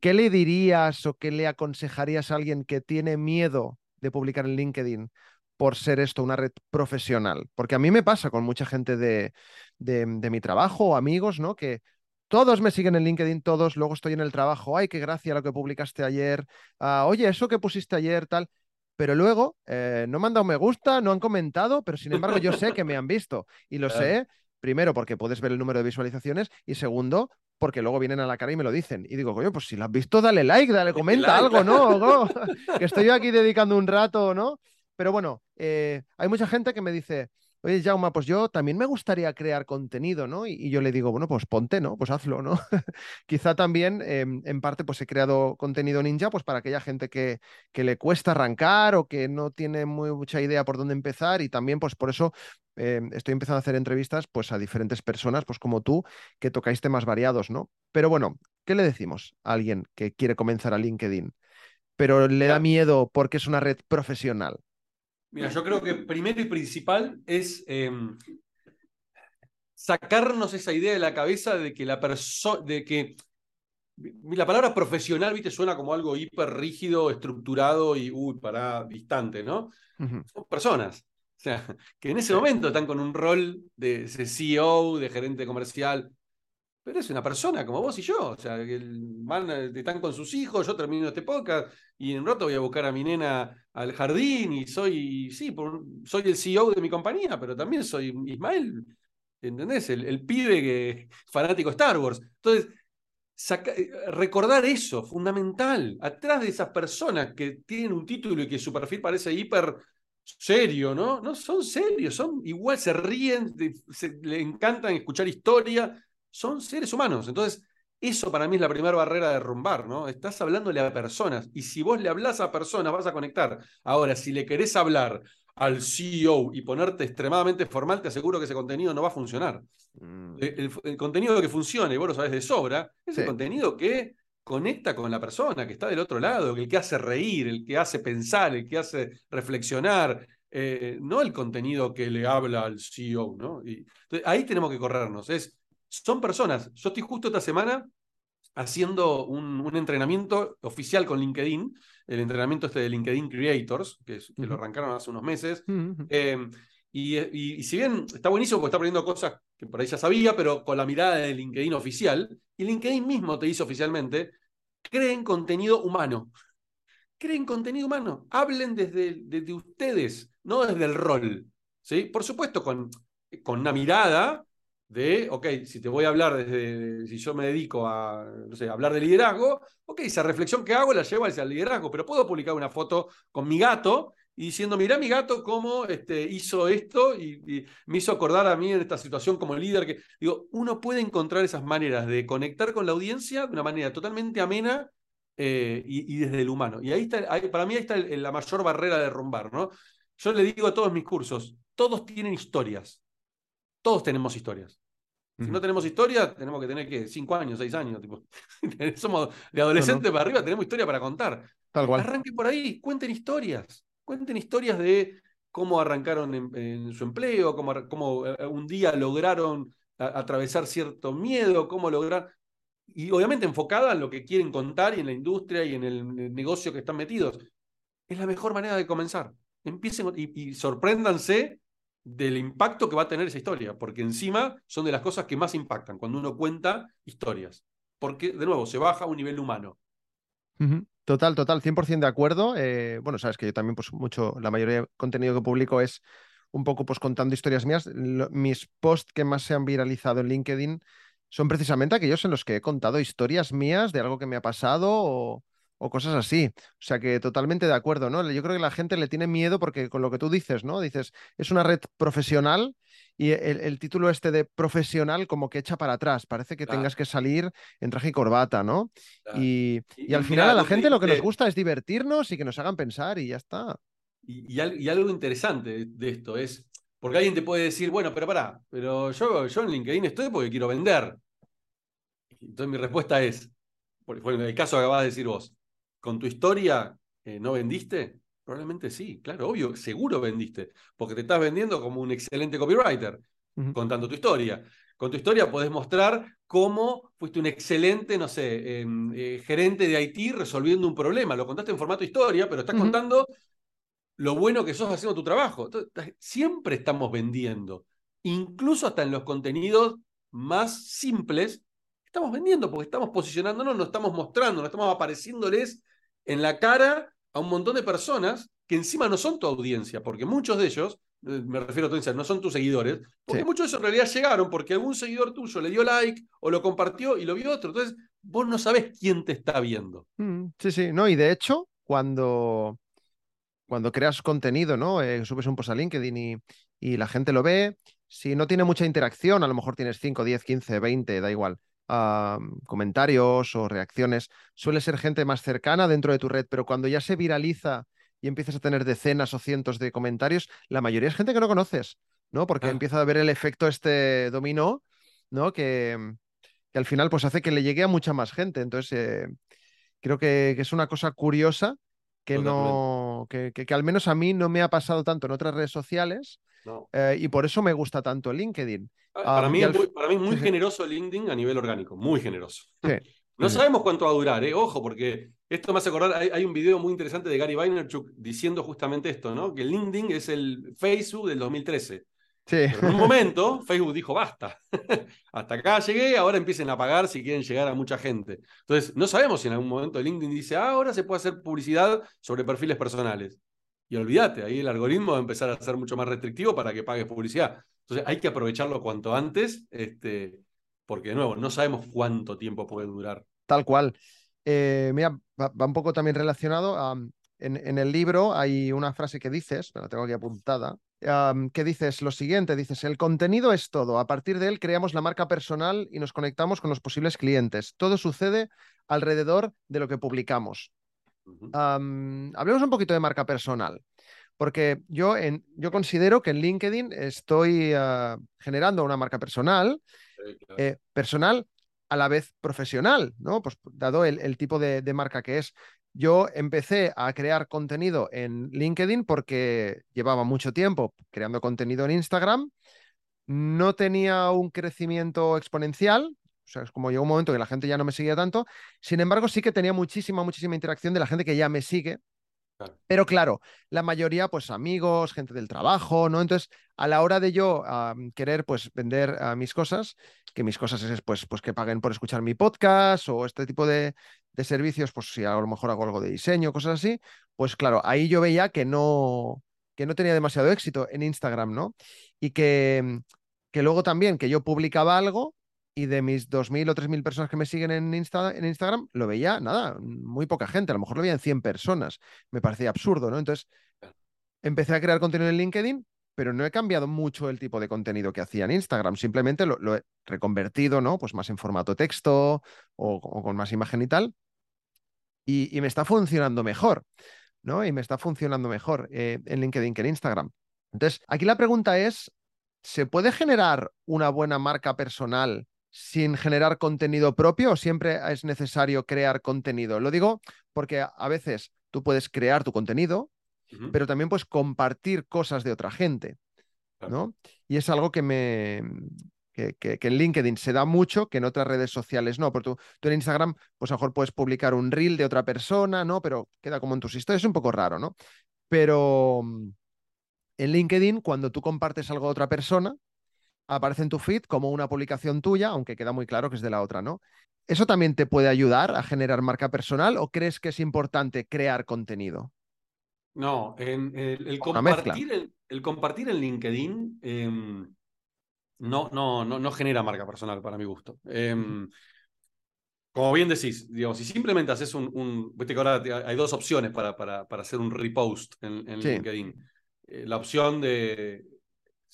¿Qué le dirías o qué le aconsejarías a alguien que tiene miedo de publicar en LinkedIn por ser esto una red profesional? Porque a mí me pasa con mucha gente de, de, mi trabajo o amigos, ¿no? Que todos me siguen en LinkedIn, todos, luego estoy en el trabajo, ay, qué gracia lo que publicaste ayer, ah, oye, eso que pusiste ayer, tal pero luego eh, no me han dado me gusta, no han comentado, pero sin embargo yo sé que me han visto y lo sé Primero, porque puedes ver el número de visualizaciones y segundo, porque luego vienen a la cara y me lo dicen. Y digo, coño, pues si lo has visto, dale like, dale, comenta algo, ¿no? que estoy yo aquí dedicando un rato, ¿no? Pero bueno, eh, hay mucha gente que me dice, oye, Jauma, pues yo también me gustaría crear contenido, ¿no? Y, yo le digo, bueno, pues ponte, ¿no? Pues hazlo, ¿no? Quizá también, em, en parte, pues he creado contenido ninja, pues para aquella gente que, que le cuesta arrancar o que no tiene muy, mucha idea por dónde empezar y también, pues por eso em, estoy empezando a hacer entrevistas, pues a diferentes personas, pues como tú, que tocáis temas variados, ¿no? Pero bueno, ¿qué le decimos a alguien que quiere comenzar a LinkedIn? Pero le da miedo porque es una red profesional. Mira, yo creo que primero y principal es em, sacarnos esa idea de la cabeza de que la persona, de que la palabra profesional, viste, suena como algo hiper rígido, estructurado y, uy, para distante, ¿no? Son personas. O sea, que en ese momento están con un rol de CEO, de gerente comercial, pero es una persona como vos y yo. O sea, van, están con sus hijos, yo termino este podcast y en un rato voy a buscar a mi nena al jardín y soy, sí, soy el CEO de mi compañía, pero también soy Ismael, ¿entendés? El, pibe que fanático Star Wars. Entonces, recordar eso, fundamental. Atrás de esas personas que tienen un título y que su perfil parece hiper serio, ¿no? No son serios, son igual, se ríen, le encantan escuchar historia, son seres humanos. Entonces, eso para mí es la primera barrera de derrumbar, ¿no? Estás hablándole a personas y si vos le hablas a personas vas a conectar. Ahora, si le querés hablar al CEO y ponerte extremadamente formal, te aseguro que ese contenido no va a funcionar. Mm. El, contenido que funcione, y vos lo sabés de sobra, es el contenido que conecta con la persona, que está del otro lado, el que hace reír, el que hace pensar, el que hace reflexionar, eh, no el contenido que le habla al CEO, ¿no? Y, ahí tenemos que corrernos. Es son personas. Yo estoy justo esta semana haciendo un, entrenamiento oficial con LinkedIn, el entrenamiento este de LinkedIn Creators, que, lo arrancaron hace unos meses. Eh, y, si bien está buenísimo porque está aprendiendo cosas que por ahí ya sabía, pero con la mirada de LinkedIn oficial, y LinkedIn mismo te dice oficialmente, creen contenido humano. Creen contenido humano. Hablen desde, desde ustedes, no desde el rol. ¿sí? Por supuesto, con, con una mirada de, ok, si te voy a hablar desde, si yo me dedico a, no sé, hablar de liderazgo, ok, esa reflexión que hago la llevo hacia el liderazgo, pero puedo publicar una foto con mi gato y diciendo, mira mi gato cómo este, hizo esto y, me hizo acordar a mí en esta situación como líder, que digo, uno puede encontrar esas maneras de conectar con la audiencia de una manera totalmente amena eh, y, desde el humano. Y ahí está, para mí ahí está la mayor barrera de derrumbar, ¿no? Yo le digo a todos mis cursos, todos tienen historias, todos tenemos historias. Si no tenemos historia, tenemos que tener que cinco años, seis años. Tipo. Somos de adolescente para arriba, tenemos historia para contar. Tal cual. Arranquen por ahí, cuenten historias. Cuenten historias de cómo arrancaron en, su empleo, cómo, cómo, eh, un día lograron atravesar cierto miedo, cómo lograr. Y obviamente enfocada en lo que quieren contar y en la industria y en el negocio que están metidos. Es la mejor manera de comenzar. Empiecen y sorpréndanse del impacto que va a tener esa historia, porque encima son de las cosas que más impactan cuando uno cuenta historias, porque de nuevo se baja a un nivel humano. Total, total, 100% de acuerdo. Eh, bueno, sabes que yo también, pues mucho, la mayoría de contenido que publico es un poco pues contando historias mías. mis posts que más se han viralizado en LinkedIn son precisamente aquellos en los que he contado historias mías de algo que me ha pasado o, o cosas así. O sea que totalmente de acuerdo, ¿no? Yo creo que la gente le tiene miedo porque con lo que tú dices, ¿no? Dices, es una red profesional y el, título este de profesional como que echa para atrás. Parece que tengas que salir en traje y corbata, ¿no? Y, al final a la gente lo que nos gusta es divertirnos y que nos hagan pensar y ya está. Y, algo interesante de esto es, porque alguien te puede decir, bueno, pero pará, pero yo, yo en LinkedIn estoy porque quiero vender. Entonces mi respuesta es, por, el caso que acabas de decir vos, con tu historia eh, no vendiste? Probablemente sí, claro, obvio, seguro vendiste, porque te estás vendiendo como un excelente copywriter, contando tu historia. Con tu historia podés mostrar cómo fuiste un excelente, no sé, em, eh, gerente de IT resolviendo un problema. Lo contaste en formato historia, pero estás contando lo bueno que sos haciendo tu trabajo. siempre estamos vendiendo, incluso hasta en los contenidos más simples, estamos vendiendo porque estamos posicionándonos, nos estamos mostrando, nos estamos apareciéndoles en la cara a un montón de personas que encima no son tu audiencia, porque muchos de ellos, eh, me refiero a tu audiencia, no son tus seguidores, porque muchos de ellos en realidad llegaron porque algún seguidor tuyo le dio like o lo compartió y lo vio otro. Entonces, vos no sabés quién te está viendo. Mm, sí, sí, no, y de hecho, cuando, cuando creas contenido, ¿no? Eh, subes un post a LinkedIn y, y la gente lo ve, si no tiene mucha interacción, a lo mejor tienes 5, 10, 15, 20, da igual comentarios o reacciones, suele ser gente más cercana dentro de tu red, pero cuando ya se viraliza y empiezas a tener decenas o cientos de comentarios, la mayoría es gente que no conoces, ¿no? Porque empieza a ver el efecto este dominó, ¿no? Que, que, al final pues hace que le llegue a mucha más gente. Entonces, eh, creo que, es una cosa curiosa que no, que, que, al menos a mí no me ha pasado tanto en otras redes sociales eh, y por eso me gusta tanto LinkedIn. Ah, para, mí, es muy, para mí muy generoso LinkedIn a nivel orgánico, muy generoso. No sabemos cuánto va a durar, ¿eh? ojo, porque esto me hace acordar, hay, un video muy interesante de Gary Vaynerchuk diciendo justamente esto, ¿no? Que LinkedIn es el Facebook del 2013. Sí. en un momento Facebook dijo, basta, hasta acá llegué, ahora empiecen a pagar si quieren llegar a mucha gente. Entonces, no sabemos si en algún momento LinkedIn dice, ah, ahora se puede hacer publicidad sobre perfiles personales. Y olvídate, ahí el algoritmo va a empezar a ser mucho más restrictivo para que pagues publicidad. Entonces hay que aprovecharlo cuanto antes, este, porque de nuevo, no sabemos cuánto tiempo puede durar. Tal cual. Eh, mira, va, un poco también relacionado. en, el libro hay una frase que dices, me la tengo aquí apuntada, que dices lo siguiente, dices, el contenido es todo, a partir de él creamos la marca personal y nos conectamos con los posibles clientes. Todo sucede alrededor de lo que publicamos hablemos un poquito de marca personal, porque yo, en, yo considero que en LinkedIn estoy ah, generando una marca personal, eh, personal a la vez profesional, ¿no? Pues dado el, tipo de, marca que es. Yo empecé a crear contenido en LinkedIn porque llevaba mucho tiempo creando contenido en Instagram, no tenía un crecimiento exponencial, o sea, es como llegó un momento que la gente ya no me seguía tanto. Sin embargo, sí que tenía muchísima, muchísima interacción de la gente que ya me sigue. Pero claro, la mayoría, pues amigos, gente del trabajo, ¿no? Entonces, a la hora de yo querer, pues, vender mis cosas, que mis cosas es, pues, pues que paguen por escuchar mi podcast o este tipo de, de servicios, pues si a lo mejor hago algo de diseño, cosas así, pues claro, ahí yo veía que no, que no tenía demasiado éxito en Instagram, ¿no? Y que, que luego también que yo publicaba algo y de mis 2.000 o 3.000 personas que me siguen en, Insta, en Instagram, lo veía, nada, muy poca gente, a lo mejor lo veían 100 personas. Me parecía absurdo, ¿no? Entonces, empecé a crear contenido en LinkedIn, pero no he cambiado mucho el tipo de contenido que hacía en Instagram, simplemente lo, he reconvertido, ¿no? Pues más en formato texto o, con más imagen y tal. Y, me está funcionando mejor, ¿no? Y me está funcionando mejor eh, en LinkedIn que en Instagram. Entonces, aquí la pregunta es, ¿se puede generar una buena marca personal sin generar contenido propio o siempre es necesario crear contenido? Lo digo porque a veces tú puedes crear tu contenido, pero también puedes compartir cosas de otra gente, ¿no? Y es algo que me... Que, en LinkedIn se da mucho, que en otras redes sociales no. Porque tú, tú, en Instagram, pues a lo mejor puedes publicar un reel de otra persona, ¿no? Pero queda como en tus historias, es un poco raro, ¿no? Pero mm, en LinkedIn, cuando tú compartes algo de otra persona, aparece en tu feed como una publicación tuya, aunque queda muy claro que es de la otra, ¿no? ¿Eso también te puede ayudar a generar marca personal o crees que es importante crear contenido? No, en, el, compartir, el, compartir en LinkedIn em, no, no, no, no, genera marca personal para mi gusto. Em, como bien decís, digamos, si simplemente haces un, un que ahora hay dos opciones para, para, para hacer un repost en, LinkedIn. Eh, la opción de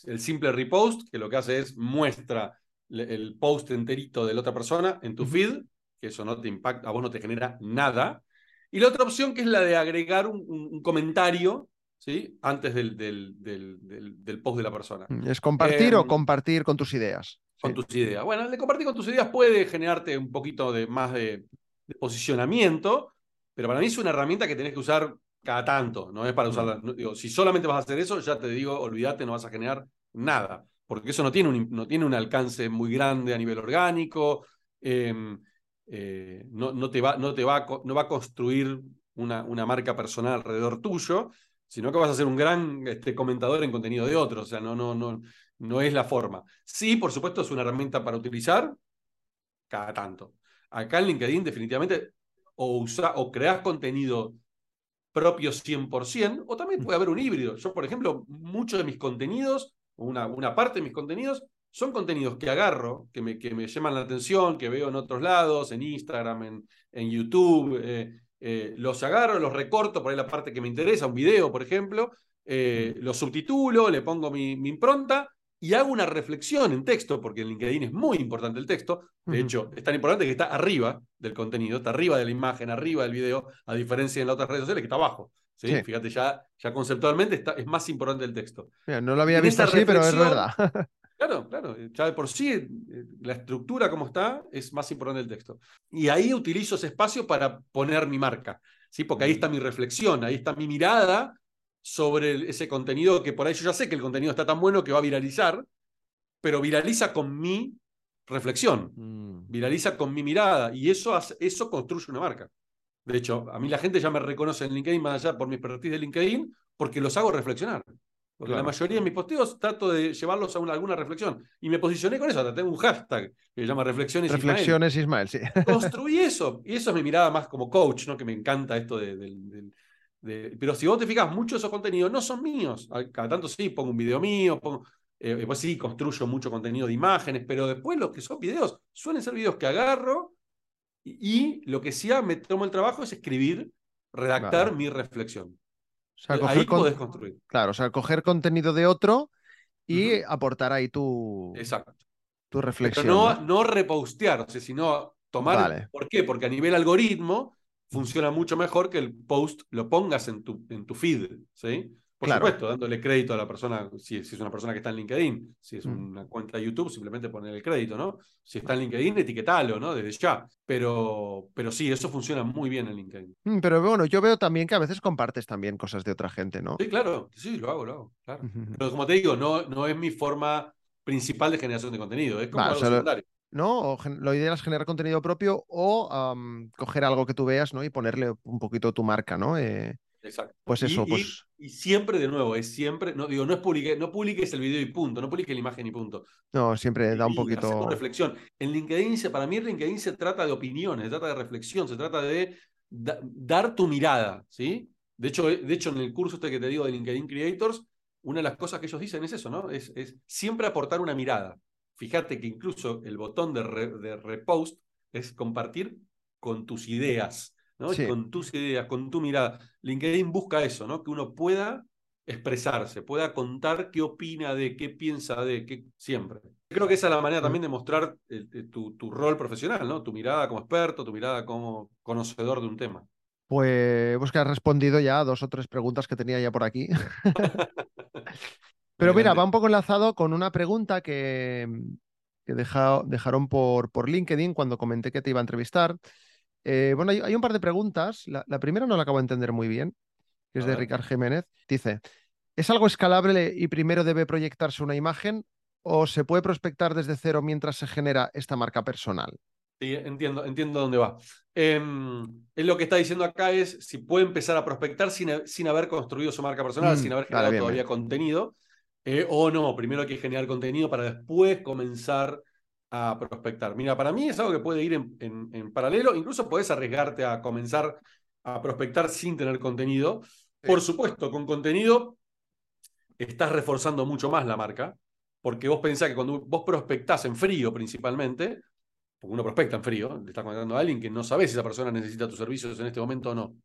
el simple repost, que lo que hace es muestra el post enterito de la otra persona en tu feed, que eso no te impacta, a vos no te genera nada. Y la otra opción que es la de agregar un, comentario ¿sí? antes del, del, del, post de la persona. Mm, ¿Es compartir o em, compartir con tus ideas? Con tus ideas. Bueno, el de compartir con tus ideas puede generarte un poquito de más de, posicionamiento, pero para mí es una herramienta que tenés que usar cada tanto, no es para usarla. digo, si solamente vas a hacer eso, ya te digo, olvídate, no vas a generar nada, porque eso no tiene un, no tiene un alcance muy grande a nivel orgánico, em, eh, no, no, te va, no, te va, no va a construir una, una marca personal alrededor tuyo, sino que vas a ser un gran este, comentador en contenido de otros, o sea, no, no, no, no es la forma. Sí, por supuesto, es una herramienta para utilizar cada tanto. Acá en LinkedIn definitivamente o, usa, o creas contenido propio 100%, o también puede haber un híbrido. Yo, por ejemplo, muchos de mis contenidos, una, una parte de mis contenidos, son contenidos que agarro, que me, que me llaman la atención, que veo en otros lados, en Instagram, en, en YouTube. Eh, eh, los agarro, los recorto por ahí la parte que me interesa, un video, por ejemplo, eh, los subtitulo, le pongo mi, mi impronta y hago una reflexión en texto, porque en LinkedIn es muy importante el texto. De hecho, es tan importante que está arriba del contenido, está arriba de la imagen, arriba del video, a diferencia de las otras redes sociales que está abajo. ¿sí? Fíjate, ya, ya conceptualmente está, es más importante el texto. no lo había visto así, pero es verdad. Claro, claro. Ya de por sí, eh, la estructura como está es más importante el texto. Y ahí utilizo ese espacio para poner mi marca, ¿sí? Porque ahí está mi reflexión, ahí está mi mirada sobre ese contenido que por ahí yo ya sé que el contenido está tan bueno que va a viralizar, pero viraliza con mi reflexión, mm. viraliza con mi mirada y eso, eso construye una marca. De hecho, a mí la gente ya me reconoce en LinkedIn más allá por mi expertise de LinkedIn porque los hago reflexionar. Porque la mayoría de mis posteos trato de llevarlos a alguna reflexión. Y me posicioné con eso. tengo un hashtag que se llama Reflexiones, Reflexiones Ismael. sí. Construí eso. Y eso es mi mirada más como coach, ¿no? Que me encanta esto de, pero si vos te fijas, muchos de esos contenidos no son míos. Cada tanto sí, pongo un video mío, pongo, eh, pues sí, construyo mucho contenido de imágenes, pero después los que son videos suelen ser videos que agarro y, lo que sí me tomo el trabajo es escribir, redactar mi reflexión. O sea, ahí podés construir. Claro, o sea, coger contenido de otro y aportar ahí tu, Exacto. tu reflexión. Pero no, no, repostear, o sea, sino tomar. ¿Por qué? Porque a nivel algoritmo funciona mucho mejor que el post lo pongas en tu, en tu feed, ¿sí? Por supuesto, dándole crédito a la persona, si, es una persona que está en LinkedIn, si es mm. una cuenta de YouTube, simplemente poner el crédito, ¿no? Si está en LinkedIn, etiquetalo, ¿no? Desde ya. Pero, pero sí, eso funciona muy bien en LinkedIn. Mm, pero bueno, yo veo también que a veces compartes también cosas de otra gente, ¿no? Sí, claro, sí, lo hago, lo hago, claro. Pero como te digo, no, no es mi forma principal de generación de contenido, es como algo secundario. ¿No? O lo ideal es generar contenido propio o coger algo que tú veas, ¿no? Y ponerle un poquito tu marca, ¿no? Eh, Exacto. Pues eso, y, pues. Y, siempre, de nuevo, es siempre, no digo, no es publique, no publiques el video y punto, no publiques la imagen y punto. No, siempre da un poquito. reflexión. En LinkedIn, para mí, LinkedIn se trata de opiniones, se trata de reflexión, se trata de dar tu mirada, ¿sí? De hecho, de hecho, en el curso este que te digo de LinkedIn Creators, una de las cosas que ellos dicen es eso, ¿no? Es, es siempre aportar una mirada. Fíjate que incluso el botón de, de repost es compartir con tus ideas, ¿no? Con tus ideas, con tu mirada. LinkedIn busca eso, ¿no? Que uno pueda expresarse, pueda contar qué opina de, qué piensa de, qué siempre. Creo que esa es la manera también de mostrar tu, tu, rol profesional, ¿no? Tu mirada como experto, tu mirada como conocedor de un tema. Pues, pues que has respondido ya a dos o tres preguntas que tenía ya por aquí. Pero mira, va un poco enlazado con una pregunta que, que dejaron por, por LinkedIn cuando comenté que te iba a entrevistar. Eh, bueno, hay, un par de preguntas. La, primera no la acabo de entender muy bien, que es de Ricard Jiménez. Dice, ¿es algo escalable y primero debe proyectarse una imagen o se puede prospectar desde cero mientras se genera esta marca personal? Sí, entiendo, entiendo dónde va. Eh, lo que está diciendo acá es si puede empezar a prospectar sin, sin haber construido su marca personal, mm, sin haber generado todavía contenido, eh, o no, primero hay que generar contenido para después comenzar a prospectar. Mira, para mí es algo que puede ir en, en, paralelo, incluso puedes arriesgarte a comenzar a prospectar sin tener contenido. Por supuesto, con contenido estás reforzando mucho más la marca, porque vos pensás que cuando vos prospectás en frío principalmente, porque uno prospecta en frío, le estás contactando a alguien que no sabes si esa persona necesita tus servicios en este momento o no.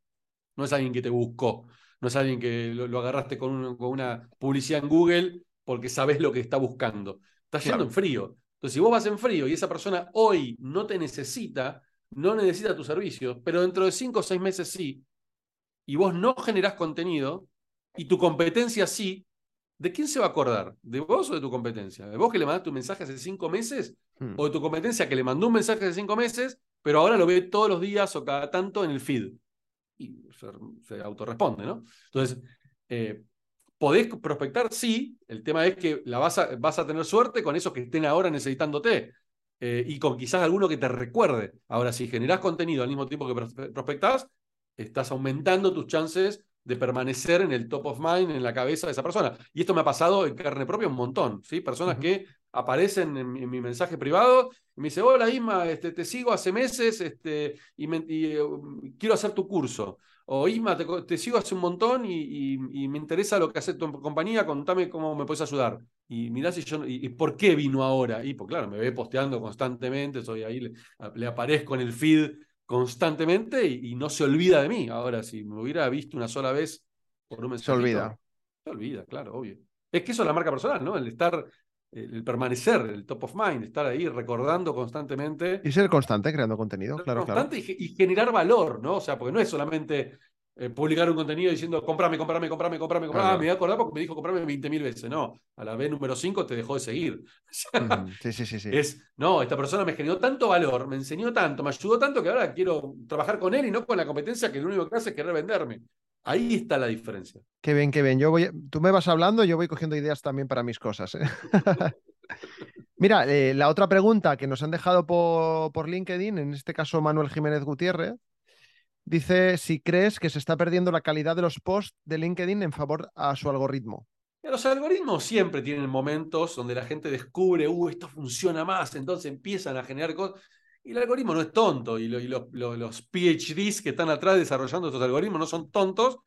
No es alguien que te buscó, no es alguien que lo, agarraste con, con, una publicidad en Google porque sabes lo que está buscando. Estás yendo en frío. Entonces, si vos vas en frío y esa persona hoy no te necesita, no necesita tus servicios, pero dentro de cinco o seis meses sí, y vos no generás contenido, y tu competencia sí, ¿de quién se va a acordar? ¿De vos o de tu competencia? ¿De vos que le mandaste un mensaje hace cinco meses? Hmm. ¿O de tu competencia que le mandó un mensaje hace cinco meses, pero ahora lo ve todos los días o cada tanto en el feed? Y se, autorresponde, ¿no? Entonces, eh, ¿podés prospectar? Sí. El tema es que la vas, a, vas a tener suerte con esos que estén ahora necesitándote. Eh, y con quizás alguno que te recuerde. Ahora, si generás contenido al mismo tiempo que prospectás, estás aumentando tus chances de permanecer en el top of mind, en la cabeza de esa persona. Y esto me ha pasado en carne propia un montón, ¿sí? Personas que aparecen en mi, mensaje privado y me dicen, hola Isma, este, te sigo hace meses este, y, eh, quiero hacer tu curso. O Isma, te, sigo hace un montón y, me interesa lo que hace tu compañía, contame cómo me puedes ayudar. Y mirá si yo, y, por qué vino ahora. Y pues claro, me ve posteando constantemente, soy ahí, le, le aparezco en el feed constantemente y, no se olvida de mí. Ahora, si me hubiera visto una sola vez por un mensaje. Se olvida. Se olvida, claro, obvio. Es que eso es la marca personal, ¿no? El estar, el permanecer, el top of mind, estar ahí recordando constantemente. Y ser constante creando contenido, claro. Constante Y, generar valor, ¿no? O sea, porque no es solamente eh, publicar un contenido diciendo comprame, comprame, comprame, comprame, comprame. Ah, me voy a acordar porque me dijo comprame 20.000 veces. No, a la vez número 5 te dejó de seguir. sí, sí, sí, sí. Es, no, esta persona me generó tanto valor, me enseñó tanto, me ayudó tanto que ahora quiero trabajar con él y no con la competencia que lo único que hace es querer venderme. Ahí está la diferencia. Qué bien, qué bien. Yo voy, tú me vas hablando, yo voy cogiendo ideas también para mis cosas. ¿eh? Mira, eh, la otra pregunta que nos han dejado por, por LinkedIn, en este caso Manuel Jiménez Gutiérrez, Dice si crees que se está perdiendo la calidad de los posts de LinkedIn en favor a su algoritmo. Los algoritmos siempre tienen momentos donde la gente descubre, uh, esto funciona más, entonces empiezan a generar cosas. Y el algoritmo no es tonto, y, los PhDs que están atrás desarrollando estos algoritmos no son tontos.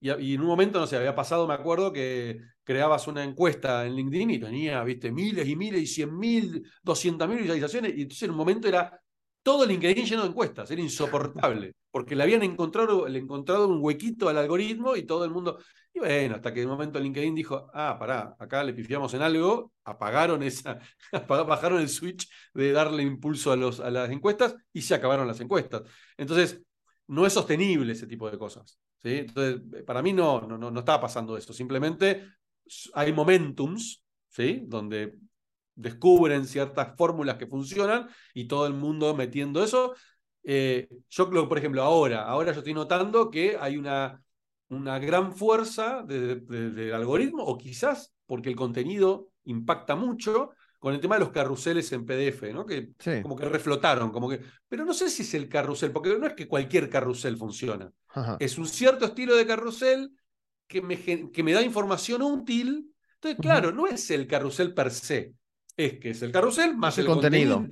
Y, en un momento, no sé, había pasado, me acuerdo, que creabas una encuesta en LinkedIn y tenía, viste, miles y miles y cien mil, doscientas mil visualizaciones, y entonces en un momento era todo LinkedIn lleno de encuestas, era insoportable, porque le habían encontrado, le encontrado un huequito al algoritmo y todo el mundo. Y bueno, hasta que de momento LinkedIn dijo, ah, pará, acá le pifiamos en algo, apagaron esa, bajaron el switch de darle impulso a, los, a las encuestas y se acabaron las encuestas. Entonces, no es sostenible ese tipo de cosas. Entonces, para mí no, no, no, no está pasando eso. Simplemente hay momentums, ¿sí? Donde descubren ciertas fórmulas que funcionan y todo el mundo metiendo eso. Eh, yo por ejemplo, ahora, ahora yo estoy notando que hay una, una gran fuerza del algoritmo, o quizás porque el contenido impacta mucho, con el tema de los carruseles en PDF, ¿no? Que como que reflotaron, como que. Pero no sé si es el carrusel, porque no es que cualquier carrusel funciona. Es un cierto estilo de carrusel que me, que me da información útil. Entonces, claro, no es el carrusel per se. Es que es el carrusel más el, contenido.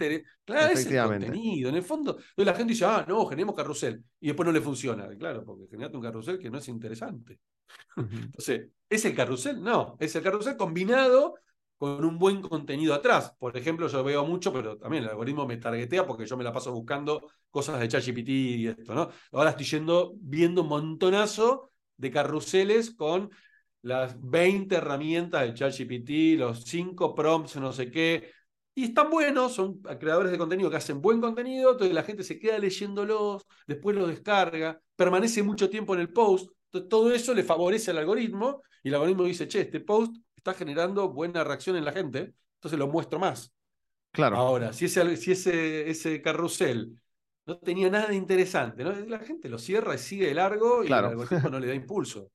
Claro, es el contenido. En el fondo, la gente dice, ah, no, generemos carrusel. Y después no le funciona. Claro, porque generaste un carrusel que no es interesante. Entonces, ¿es el carrusel? No, es el carrusel combinado con un buen contenido atrás. Por ejemplo, yo veo mucho, pero también el algoritmo me targetea porque yo me la paso buscando cosas de ChatGPT y esto, ¿no? Ahora estoy yendo, viendo un montonazo de carruseles con las 20 herramientas de ChatGPT, los 5 prompts, no sé qué. Y están buenos, son creadores de contenido que hacen buen contenido, entonces la gente se queda leyéndolos, después lo descarga, permanece mucho tiempo en el post. Entonces, todo eso le favorece al algoritmo y el algoritmo dice, che, este post está generando buena reacción en la gente, entonces lo muestro más. Claro. Ahora, si ese, si ese, ese carrusel no tenía nada de interesante, ¿no? la gente lo cierra y sigue de largo y el algoritmo no le da impulso.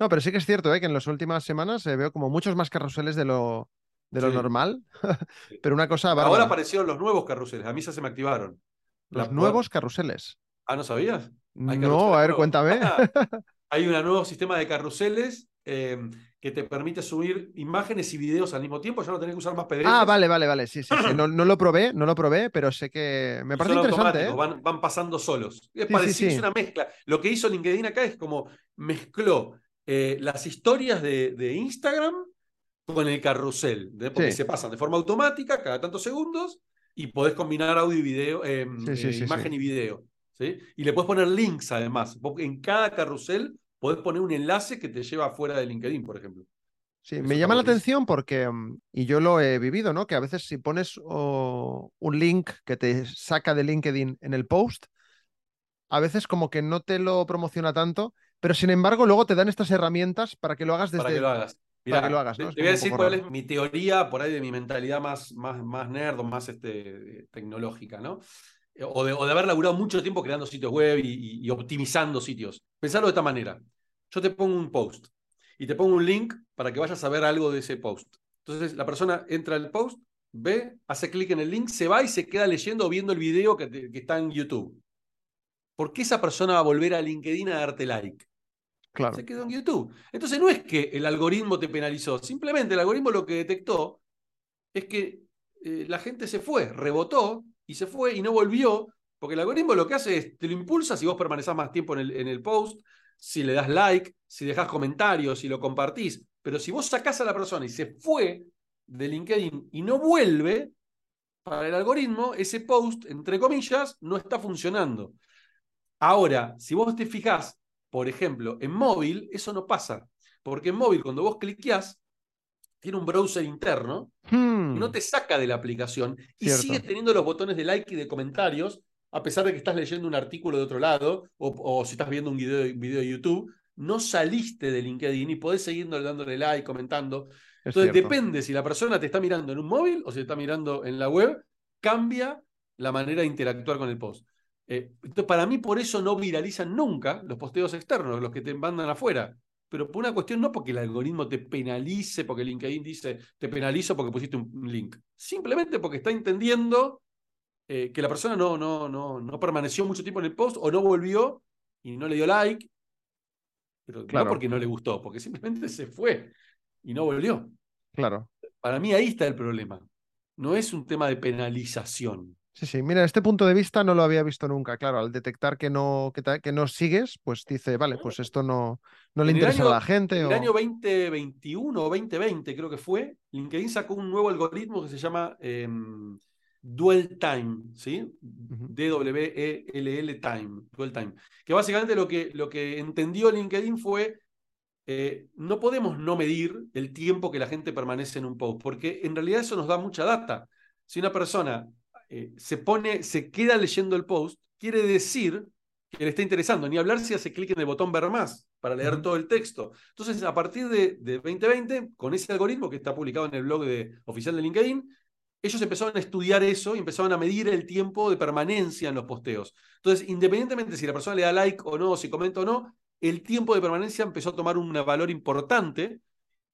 No, pero sí que es cierto ¿eh? que en las últimas semanas eh, veo como muchos más carruseles de lo, de lo normal. pero una cosa. Ahora aparecieron los nuevos carruseles. A mí ya se me activaron. Los nuevos carruseles. Ah, ¿no sabías? No, a ver, cuéntame. hay un nuevo sistema de carruseles em, que te permite subir imágenes y videos al mismo tiempo, ya no tenés que usar más pedretes. Ah, vale, vale, vale. Sí, sí, No, lo probé, no lo probé, pero sé que me parece interesante. ¿eh? Van, van, pasando solos. Es parecido, es una mezcla. Lo que hizo LinkedIn acá es como mezcló eh, las historias de, de, Instagram con el carrusel, porque se pasan de forma automática cada tantos segundos y podés combinar audio y video, eh, eh, imagen y video. ¿sí? Y le puedes poner links además. En cada carrusel podés poner un enlace que te lleva fuera de LinkedIn, por ejemplo. Sí, me llama la atención porque, mm, y yo lo he vivido, ¿no? Que a veces si pones un link que te saca de LinkedIn en el post, a veces como que no te lo promociona tanto pero sin embargo luego te dan estas herramientas para que lo hagas desde... Para que lo hagas. para que lo hagas, Te, voy a decir cuál es mi teoría por ahí de mi mentalidad más, más, más nerd o más este, tecnológica, ¿no? O de, o de, haber laburado mucho tiempo creando sitios web y, optimizando sitios. Pensarlo de esta manera. Yo te pongo un post y te pongo un link para que vayas a ver algo de ese post. Entonces la persona entra al post, ve, hace clic en el link, se va y se queda leyendo o viendo el video que, que está en YouTube. ¿Por qué esa persona va a volver a LinkedIn a darte like? Se quedó en YouTube. Entonces no es que el algoritmo te penalizó, simplemente el algoritmo lo que detectó es que eh, la gente se fue, rebotó y se fue y no volvió, porque el algoritmo lo que hace es, te lo impulsa si vos permanecás más tiempo en el, en el post, si le das like, si dejas comentarios, si lo compartís. Pero si vos sacás a la persona y se fue de LinkedIn y no vuelve, para el algoritmo ese post, entre comillas, no está funcionando. Ahora, si vos te fijás por ejemplo, en móvil eso no pasa, porque en móvil cuando vos cliqueás, tiene un browser interno y no hmm. te saca de la aplicación y sigue teniendo los botones de like y de comentarios, a pesar de que estás leyendo un artículo de otro lado o, si estás viendo un video, video, de YouTube, no saliste de LinkedIn y podés seguir dándole like, comentando. Entonces depende si la persona te está mirando en un móvil o si te está mirando en la web, cambia la manera de interactuar con el post. Eh, para mí, por eso no viralizan nunca los posteos externos, los que te mandan afuera. Pero por una cuestión no porque el algoritmo te penalice, porque LinkedIn dice te penalizo porque pusiste un link. Simplemente porque está entendiendo eh, que la persona no, no, no, no permaneció mucho tiempo en el post o no volvió y no le dio like. Pero no porque no le gustó, porque simplemente se fue y no volvió. Claro. Para mí ahí está el problema. No es un tema de penalización. Sí, sí, mira, este punto de vista no lo había visto nunca. Claro, al detectar que no, que, que no sigues, pues dice, vale, pues esto no, no le interesa a la gente. En el año 2021 o 2020, creo que fue, LinkedIn sacó un nuevo algoritmo que se llama em, Dwell Time, ¿sí? D-W-E-L-L Time, Dwell Time. Que básicamente lo que, lo que entendió LinkedIn fue eh, no podemos no medir el tiempo que la gente permanece en un post, porque en realidad eso nos da mucha data. Si una persona eh, se pone, se queda leyendo el post, quiere decir que le está interesando. Ni hablar si hace clic en el botón ver más para leer todo el texto. Entonces, a partir de, 2020, con ese algoritmo que está publicado en el blog de, oficial de LinkedIn, ellos empezaron a estudiar eso y empezaron a medir el tiempo de permanencia en los posteos. Entonces, independientemente si la persona le da like o no, si comenta o no, el tiempo de permanencia empezó a tomar un valor importante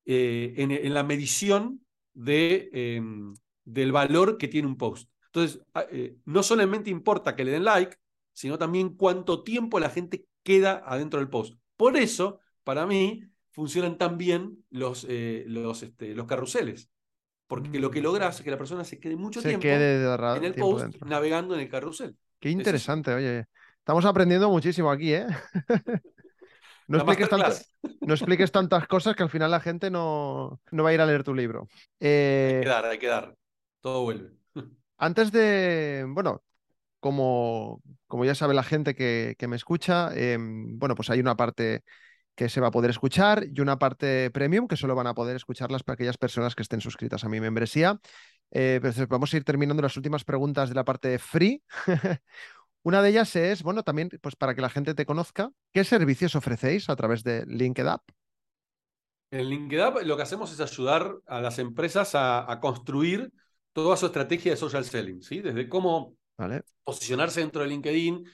eh, en, la medición de, em, del valor que tiene un post. Entonces, eh, no solamente importa que le den like, sino también cuánto tiempo la gente queda adentro del post. Por eso, para mí, funcionan tan bien los, eh, los, este, los carruseles. Porque lo que mm. logras es que la persona se quede mucho tiempo en el post navegando en el carrusel. Qué interesante, oye. Estamos aprendiendo muchísimo aquí, ¿eh? no, expliques tantas cosas que al final la gente no, no va a ir a leer tu libro. Hay que eh, dar, hay que dar. Todo vuelve. Antes de, bueno, como, como ya sabe la gente que, me escucha, em, bueno, pues hay una parte que se va a poder escuchar y una parte premium que solo van a poder escucharlas para aquellas personas que estén suscritas a mi membresía. Eh, pero vamos a ir terminando las últimas preguntas de la parte free. Una de ellas es, bueno, también pues para que la gente te conozca, ¿qué servicios ofrecéis a través de LinkedIn? En LinkedIn lo que hacemos es ayudar a las empresas a, construir toda su estrategia de social selling, ¿sí? Desde cómo posicionarse dentro de LinkedIn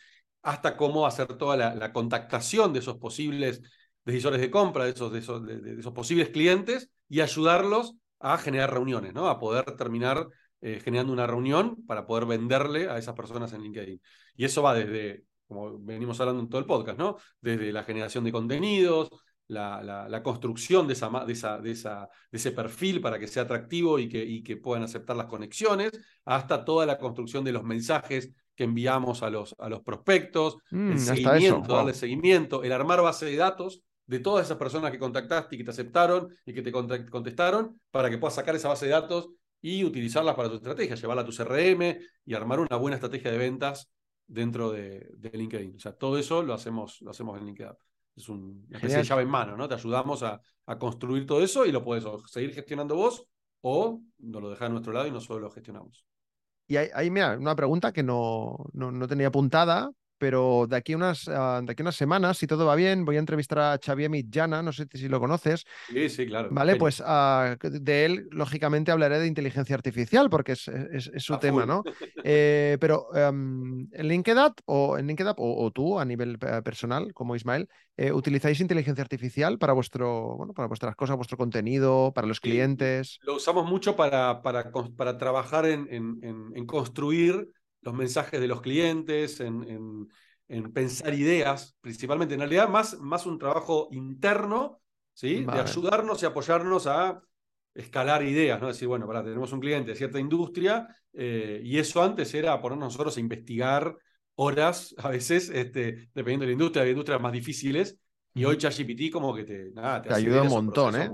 hasta cómo hacer toda la, contactación de esos posibles decisores de compra, de esos, de esos, de esos posibles clientes y ayudarlos a generar reuniones, ¿no? A poder terminar eh, generando una reunión para poder venderle a esas personas en LinkedIn. Y eso va desde, como venimos hablando en todo el podcast, ¿no? Desde la generación de contenidos, la, la, construcción de, esa, de, esa, de, esa, de, ese perfil para que sea atractivo y que, y que puedan aceptar las conexiones, hasta toda la construcción de los mensajes que enviamos a los, a los prospectos, mm, el seguimiento, darle seguimiento, el armar base de datos de todas esas personas que contactaste y que te aceptaron y que te contestaron para que puedas sacar esa base de datos y utilizarlas para tu estrategia, llevarla a tu CRM y armar una buena estrategia de ventas dentro de, LinkedIn. O sea, todo eso lo hacemos, lo hacemos en LinkedIn. Es una especie de llave en mano, ¿no? Te ayudamos a, construir todo eso y lo puedes seguir gestionando vos o nos lo dejas a nuestro lado y nosotros lo gestionamos. Y ahí, mira, una pregunta que no, no, no tenía apuntada, pero de aquí, unas, ah, de aquí unas semanas, si todo va bien, voy a entrevistar a Xavier Mitjana, no sé si lo conoces. Sí, sí, claro. Vale, pues ah, de él, lógicamente, hablaré de inteligencia artificial, porque es, su tema, ¿no? Eh, pero em, en LinkedIn o en LinkedIn o, tú a nivel eh, personal, como Ismael, eh, ¿utilizáis inteligencia artificial para vuestro, bueno, para vuestras cosas, vuestro contenido, para los clientes? Lo usamos mucho para, para, para trabajar en, en, en construir los mensajes de los clientes, en, en, pensar ideas, principalmente. En realidad, más, más un trabajo interno, ¿sí? De ayudarnos y apoyarnos a escalar ideas, ¿no? Decir, bueno, para, tenemos un cliente de cierta industria y eso antes era ponernos nosotros a investigar horas, a veces, este, dependiendo de la industria, hay industrias más difíciles, y hoy ChatGPT como que te, nada, te, ayuda un montón, ¿eh?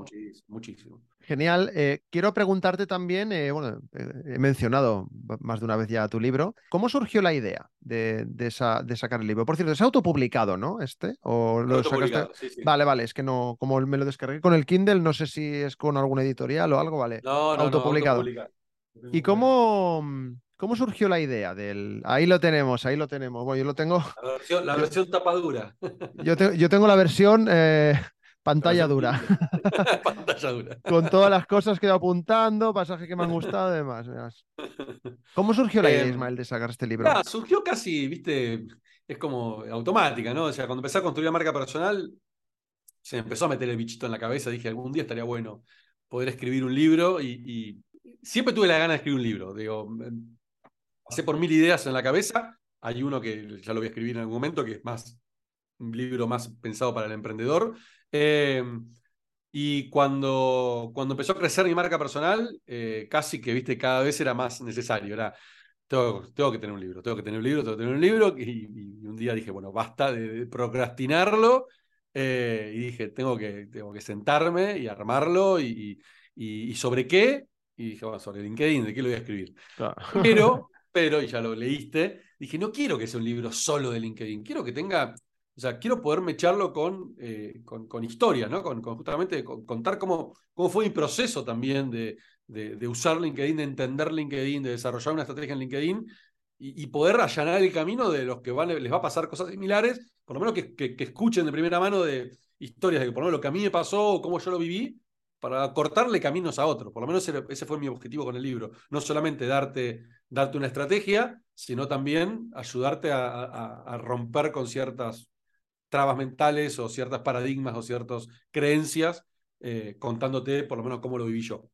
muchísimo. Genial. Eh, quiero preguntarte también, eh, bueno, eh, he mencionado más de una vez ya tu libro, ¿cómo surgió la idea de, de, sacar el libro? Por cierto, es autopublicado, ¿no? Este, o lo sacaste... Vale, vale, es que no, como me lo descargué con el Kindle, no sé si es con alguna editorial o algo, vale. No, no, autopublicado. ¿Y cómo, cómo surgió la idea del... Ahí lo tenemos, ahí lo tenemos. Bueno, yo lo tengo... La versión, tapadura. Yo, yo tengo la versión Pantalla dura. Pantalla dura. Con todas las cosas que he ido apuntando, pasajes que me han gustado y demás. ¿Cómo surgió la idea, em, Ismael, de sacar este libro? surgió casi, viste, es como automática, ¿no? O sea, cuando empecé a construir la marca personal, se empezó a meter el bichito en la cabeza. Dije, algún día estaría bueno poder escribir un libro y, siempre tuve la gana de escribir un libro. Digo, pasé por mil ideas en la cabeza. Hay uno que ya lo voy a escribir en algún momento, que es más un libro más pensado para el emprendedor. Eh, y cuando, cuando empezó a crecer mi marca personal, eh, casi que, viste, cada vez era más necesario. Era, tengo, tengo, que tener un libro, tengo que tener un libro, tengo que tener un libro. Y, un día dije, bueno, basta de, procrastinarlo. Eh, y dije, tengo que, tengo que sentarme y armarlo. Y, y, sobre qué? Y dije, bueno, sobre LinkedIn, ¿de qué lo voy a escribir? Pero, pero, y ya lo leíste, dije, no quiero que sea un libro solo de LinkedIn, quiero que tenga o sea, quiero poder mecharlo con, eh, con, con, historias, ¿no? Con, justamente contar cómo, cómo fue mi proceso también de, de, usar LinkedIn, de entender LinkedIn, de desarrollar una estrategia en LinkedIn y, poder allanar el camino de los que van, les va a pasar cosas similares, por lo menos que, que, escuchen de primera mano de historias de que por lo menos lo que a mí me pasó o cómo yo lo viví, para cortarle caminos a otros. Por lo menos ese, fue mi objetivo con el libro. No solamente darte, darte una estrategia, sino también ayudarte a romper con ciertas trabas mentales o ciertas paradigmas o ciertas creencias, eh, contándote por lo menos cómo lo viví yo.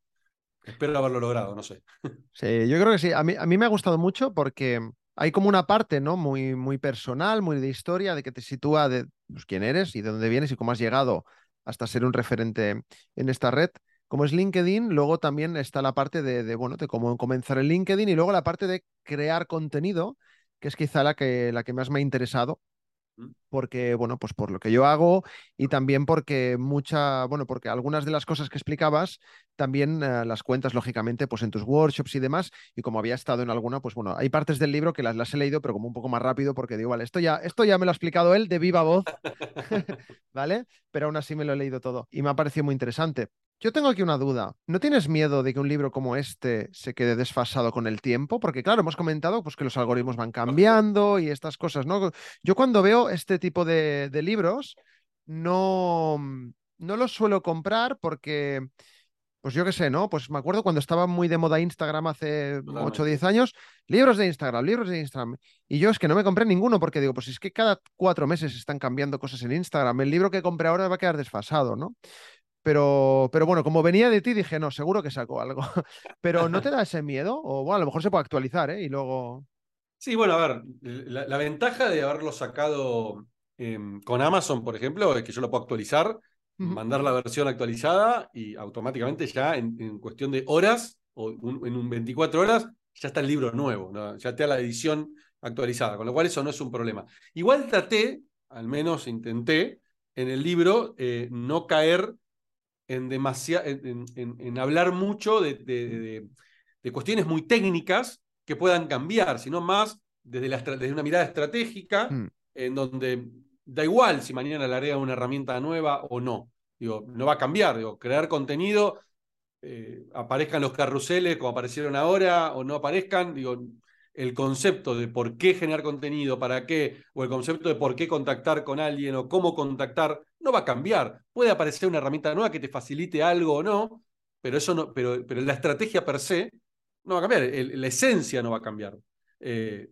Espero haberlo logrado, no sé. Sí, yo creo que sí. A mí, a mí me ha gustado mucho porque hay como una parte, ¿no? Muy, muy personal, muy de historia, de que te sitúa de pues, quién eres y de dónde vienes y cómo has llegado hasta ser un referente en esta red. Como es LinkedIn, luego también está la parte de, bueno, de cómo comenzar el LinkedIn y luego la parte de crear contenido, que es quizá la que, la que más me ha interesado porque, bueno, pues por lo que yo hago y también porque mucha, bueno, porque algunas de las cosas que explicabas también uh, las cuentas, lógicamente, pues en tus workshops y demás, y como había estado en alguna, pues bueno, hay partes del libro que las, las he leído, pero como un poco más rápido, porque digo, vale, esto ya, esto ya me lo ha explicado él de viva voz, ¿vale? Pero aún así me lo he leído todo y me ha parecido muy interesante. Yo tengo aquí una duda. ¿No tienes miedo de que un libro como este se quede desfasado con el tiempo? Porque claro, hemos comentado pues, que los algoritmos van cambiando y estas cosas, ¿no? Yo cuando veo este tipo de, de libros, no, no los suelo comprar porque, pues yo qué sé, ¿no? Pues me acuerdo cuando estaba muy de moda Instagram hace Totalmente. 8 o 10 años, libros de Instagram, libros de Instagram. Y yo es que no me compré ninguno porque digo, pues es que cada cuatro meses están cambiando cosas en Instagram. El libro que compré ahora va a quedar desfasado, ¿no? Pero, pero bueno, como venía de ti, dije, no, seguro que saco algo. pero ¿no te da ese miedo? O bueno, a lo mejor se puede actualizar, ¿eh? Y luego. Sí, bueno, a ver, la, la ventaja de haberlo sacado eh, con Amazon, por ejemplo, es que yo lo puedo actualizar, uh -huh. mandar la versión actualizada y automáticamente ya en, en cuestión de horas o un, en un 24 horas ya está el libro nuevo, ¿no? ya está la edición actualizada, con lo cual eso no es un problema. Igual traté, al menos intenté, en el libro eh, no caer en, en, en, en, hablar mucho de, de, de, de, cuestiones muy técnicas que puedan cambiar, sino más desde, la, desde una mirada estratégica, mm. en donde da igual si mañana le agrega una herramienta nueva o no. Digo, no va a cambiar. Digo, crear contenido, eh, aparezcan los carruseles como aparecieron ahora o no aparezcan. Digo, el concepto de por qué generar contenido, para qué, o el concepto de por qué contactar con alguien o cómo contactar, no va a cambiar. Puede aparecer una herramienta nueva que te facilite algo o no, pero, eso no, pero, pero la estrategia per se no va a cambiar, el, la esencia no va a cambiar. Eh,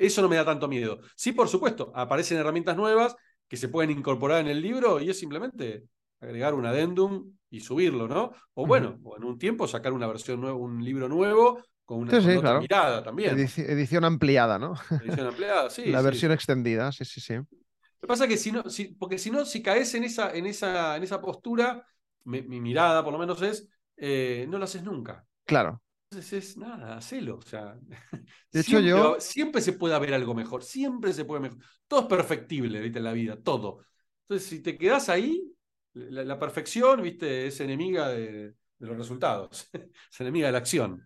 eso no me da tanto miedo. Sí, por supuesto, aparecen herramientas nuevas que se pueden incorporar en el libro y es simplemente agregar un adendum y subirlo, ¿no? O bueno, o en un tiempo sacar una versión nueva, un libro nuevo con una, sí, con sí, otra claro. mirada también. Edici edición ampliada, ¿no? Edición ampliada, sí. La sí. versión extendida, sí, sí, sí. Lo que pasa es que si no, si, porque si no, si caes en esa, en esa, en esa postura, mi, mi mirada por lo menos es, eh, no lo haces nunca. Claro. Entonces es nada, hacelo. O sea, de siempre, hecho, yo. Siempre se puede ver algo mejor, siempre se puede mejorar. Todo es perfectible, ¿viste? En la vida, todo. Entonces, si te quedas ahí, la, la perfección, ¿viste? Es enemiga de, de los resultados, es enemiga de la acción.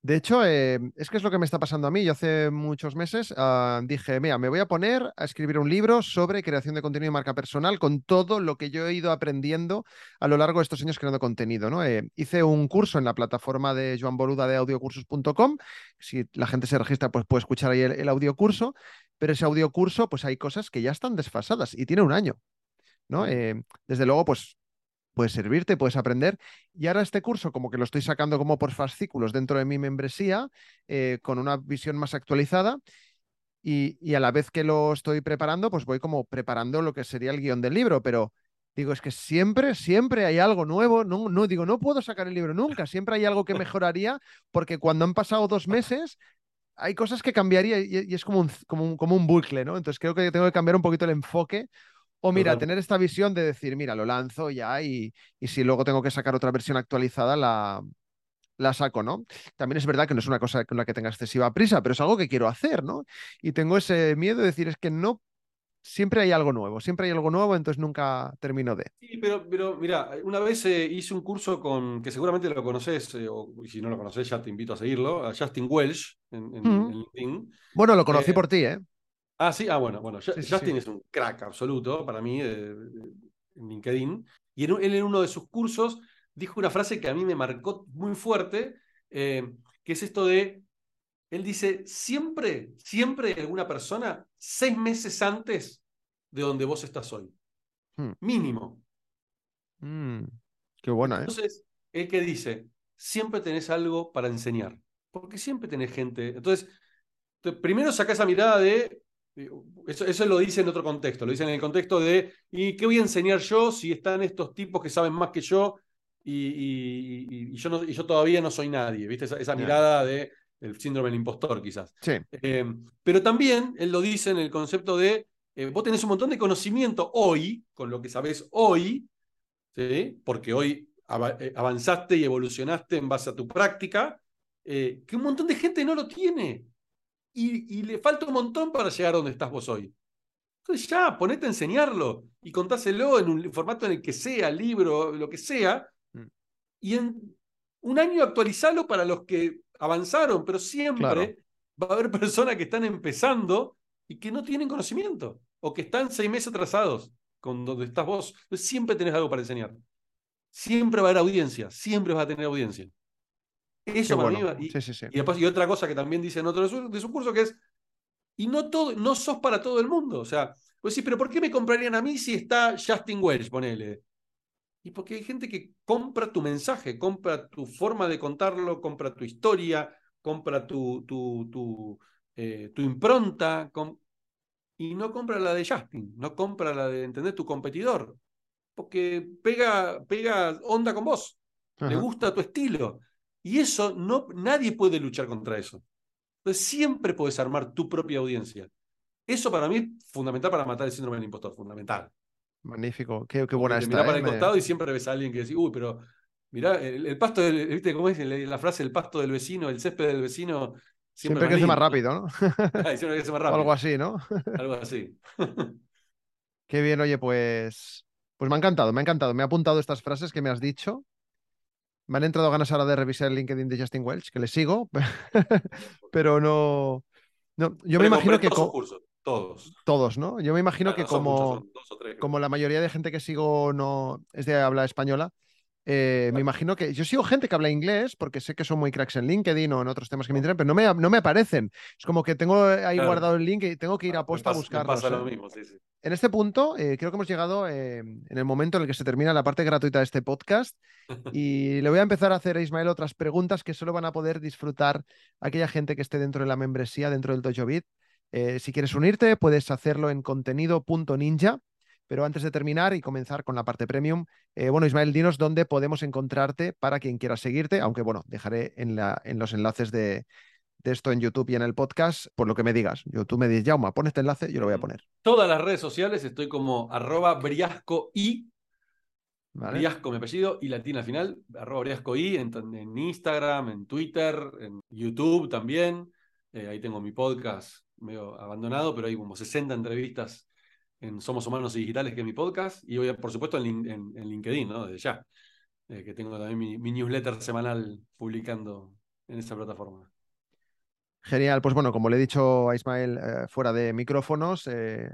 De hecho, eh, es que es lo que me está pasando a mí. Yo hace muchos meses uh, dije, mira, me voy a poner a escribir un libro sobre creación de contenido y marca personal con todo lo que yo he ido aprendiendo a lo largo de estos años creando contenido. ¿no? Eh, hice un curso en la plataforma de Joan Boluda de audiocursos.com. Si la gente se registra, pues puede escuchar ahí el, el audiocurso. Pero ese audiocurso, pues hay cosas que ya están desfasadas y tiene un año. ¿no? Eh, desde luego, pues puede servirte, puedes aprender. Y ahora este curso como que lo estoy sacando como por fascículos dentro de mi membresía, eh, con una visión más actualizada. Y, y, a la vez que lo estoy preparando, pues voy como preparando lo que sería el guion del libro, pero digo, es que siempre, siempre hay algo nuevo. No, no digo, no puedo sacar el libro nunca, siempre hay algo que mejoraría, porque cuando han pasado dos meses, hay cosas que cambiaría y, y es como un, como, un, como un bucle, ¿no? Entonces creo que tengo que cambiar un poquito el enfoque o mira, Total. tener esta visión de decir, mira, lo lanzo ya y, y si luego tengo que sacar otra versión actualizada, la, la saco, ¿no? También es verdad que no es una cosa con la que tenga excesiva prisa, pero es algo que quiero hacer, ¿no? Y tengo ese miedo de decir, es que no, siempre hay algo nuevo, siempre hay algo nuevo, entonces nunca termino de. Sí, pero, pero mira, una vez eh, hice un curso con, que seguramente lo conoces, eh, o si no lo conoces ya te invito a seguirlo, a Justin Welsh en, en, mm. en LinkedIn. Bueno, lo conocí eh, por ti, ¿eh? Ah, sí, ah, bueno, bueno. Sí, Justin sí. es un crack absoluto para mí eh, en LinkedIn. Y en, él en uno de sus cursos dijo una frase que a mí me marcó muy fuerte, eh, que es esto de, él dice, siempre, siempre alguna persona seis meses antes de donde vos estás hoy. Hmm. Mínimo. Mm, qué buena, ¿eh? Entonces, él que dice, siempre tenés algo para enseñar, porque siempre tenés gente. Entonces, primero saca esa mirada de eso, eso, lo dice en otro contexto, lo dice en el contexto de, ¿y qué voy a enseñar yo si están estos tipos que saben más que yo? y, yo, no, y yo todavía no soy nadie, ¿viste? Esa, mirada de el síndrome del impostor, quizás. Sí. Eh, pero también él lo dice en el concepto de eh, vos tenés un montón de conocimiento hoy, con lo que sabés hoy, ¿sí? porque hoy eh, avanzaste y evolucionaste en base a tu práctica, que un montón de gente no lo tiene. Y, y, le falta un montón para llegar a donde estás vos hoy. Entonces ya, ponete a enseñarlo y contáselo en un formato en el que sea, libro, lo que sea, mm. y en un año actualizarlo para los que avanzaron, pero siempre va a haber personas que están empezando y que no tienen conocimiento o que están seis meses atrasados con donde estás vos. Entonces siempre tenés algo para enseñar. Siempre va a haber audiencia, siempre vas a tener audiencia. Eso para mí. Y, y, después, y otra cosa que también dice en otro de su, de su, curso que es, y no, todo, no sos para todo el mundo. O sea, pues sí, pero ¿por qué me comprarían a mí si está Justin Welch, ponele? Y porque hay gente que compra tu mensaje, compra tu forma de contarlo, compra tu historia, compra tu, tu, tu, eh, tu impronta, y no compra la de Justin, no compra la de entender tu competidor, porque pega, pega onda con vos, le gusta tu estilo. Y eso no, nadie puede luchar contra eso. Entonces siempre puedes armar tu propia audiencia. Eso para mí es fundamental para matar el síndrome del impostor, fundamental. Magnífico, qué, qué buena está. Mira para ¿eh? el costado y siempre ves a alguien que dice, uy, pero mira, el, pasto, del, ¿viste cómo es la frase? El pasto del vecino, el césped del vecino. Siempre, siempre crece más rápido, ¿no? siempre crece más rápido. O algo así, ¿no? algo así. qué bien, oye, pues, pues me ha encantado, me ha encantado. Me ha apuntado estas frases que me has dicho. Me han entrado ganas ahora de revisar el LinkedIn de Justin Welch, que le sigo, pero no. no yo me imagino que. Todos. Todos, ¿no? Yo me imagino que como, como la mayoría de gente que sigo no es de habla española, eh, me imagino que yo sigo gente que habla inglés porque sé que son muy cracks en LinkedIn o en otros temas que me interesan, pero no me, no me aparecen. Es como que tengo ahí guardado el link y tengo que ir a posta a buscarlo. En este punto, eh, creo que hemos llegado eh, en el momento en el que se termina la parte gratuita de este podcast y le voy a empezar a hacer a Ismael otras preguntas que solo van a poder disfrutar aquella gente que esté dentro de la membresía, dentro del Dojo Bit. Si quieres unirte, puedes hacerlo en contenido.ninja. Pero antes de terminar y comenzar con la parte premium, eh, bueno, Ismael, dinos dónde podemos encontrarte para quien quiera seguirte, aunque bueno, dejaré en, la, en los enlaces de, esto en YouTube y en el podcast, por lo que me digas. Yo, tú me dices, Jauma, pon este enlace, yo lo voy a poner. Todas las redes sociales estoy como arroba briasco y Briasco, mi apellido, y latina al final, arroba briasco y en, en, Instagram, en Twitter, en YouTube también. Eh, ahí tengo mi podcast medio abandonado, pero hay como 60 entrevistas en Somos Humanos y Digitales, que es mi podcast, y hoy, por supuesto, en, LinkedIn, ¿no? Desde ya, eh, que tengo también mi, newsletter semanal publicando en esa plataforma. Genial, pues bueno, como le he dicho a Ismael eh, fuera de micrófonos, eh,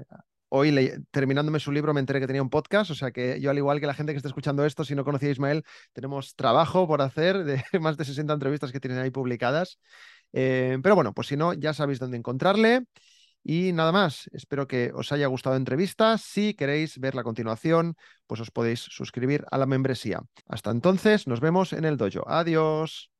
hoy terminándome su libro me enteré que tenía un podcast, o sea que yo al igual que la gente que está escuchando esto, si no conocía a Ismael, tenemos trabajo por hacer de más de 60 entrevistas que tienen ahí publicadas. Pero bueno, pues si no, ya sabéis dónde encontrarle. Y nada más, espero que os haya gustado la entrevista. Si queréis ver la continuación, pues os podéis suscribir a la membresía. Hasta entonces, nos vemos en el dojo. Adiós.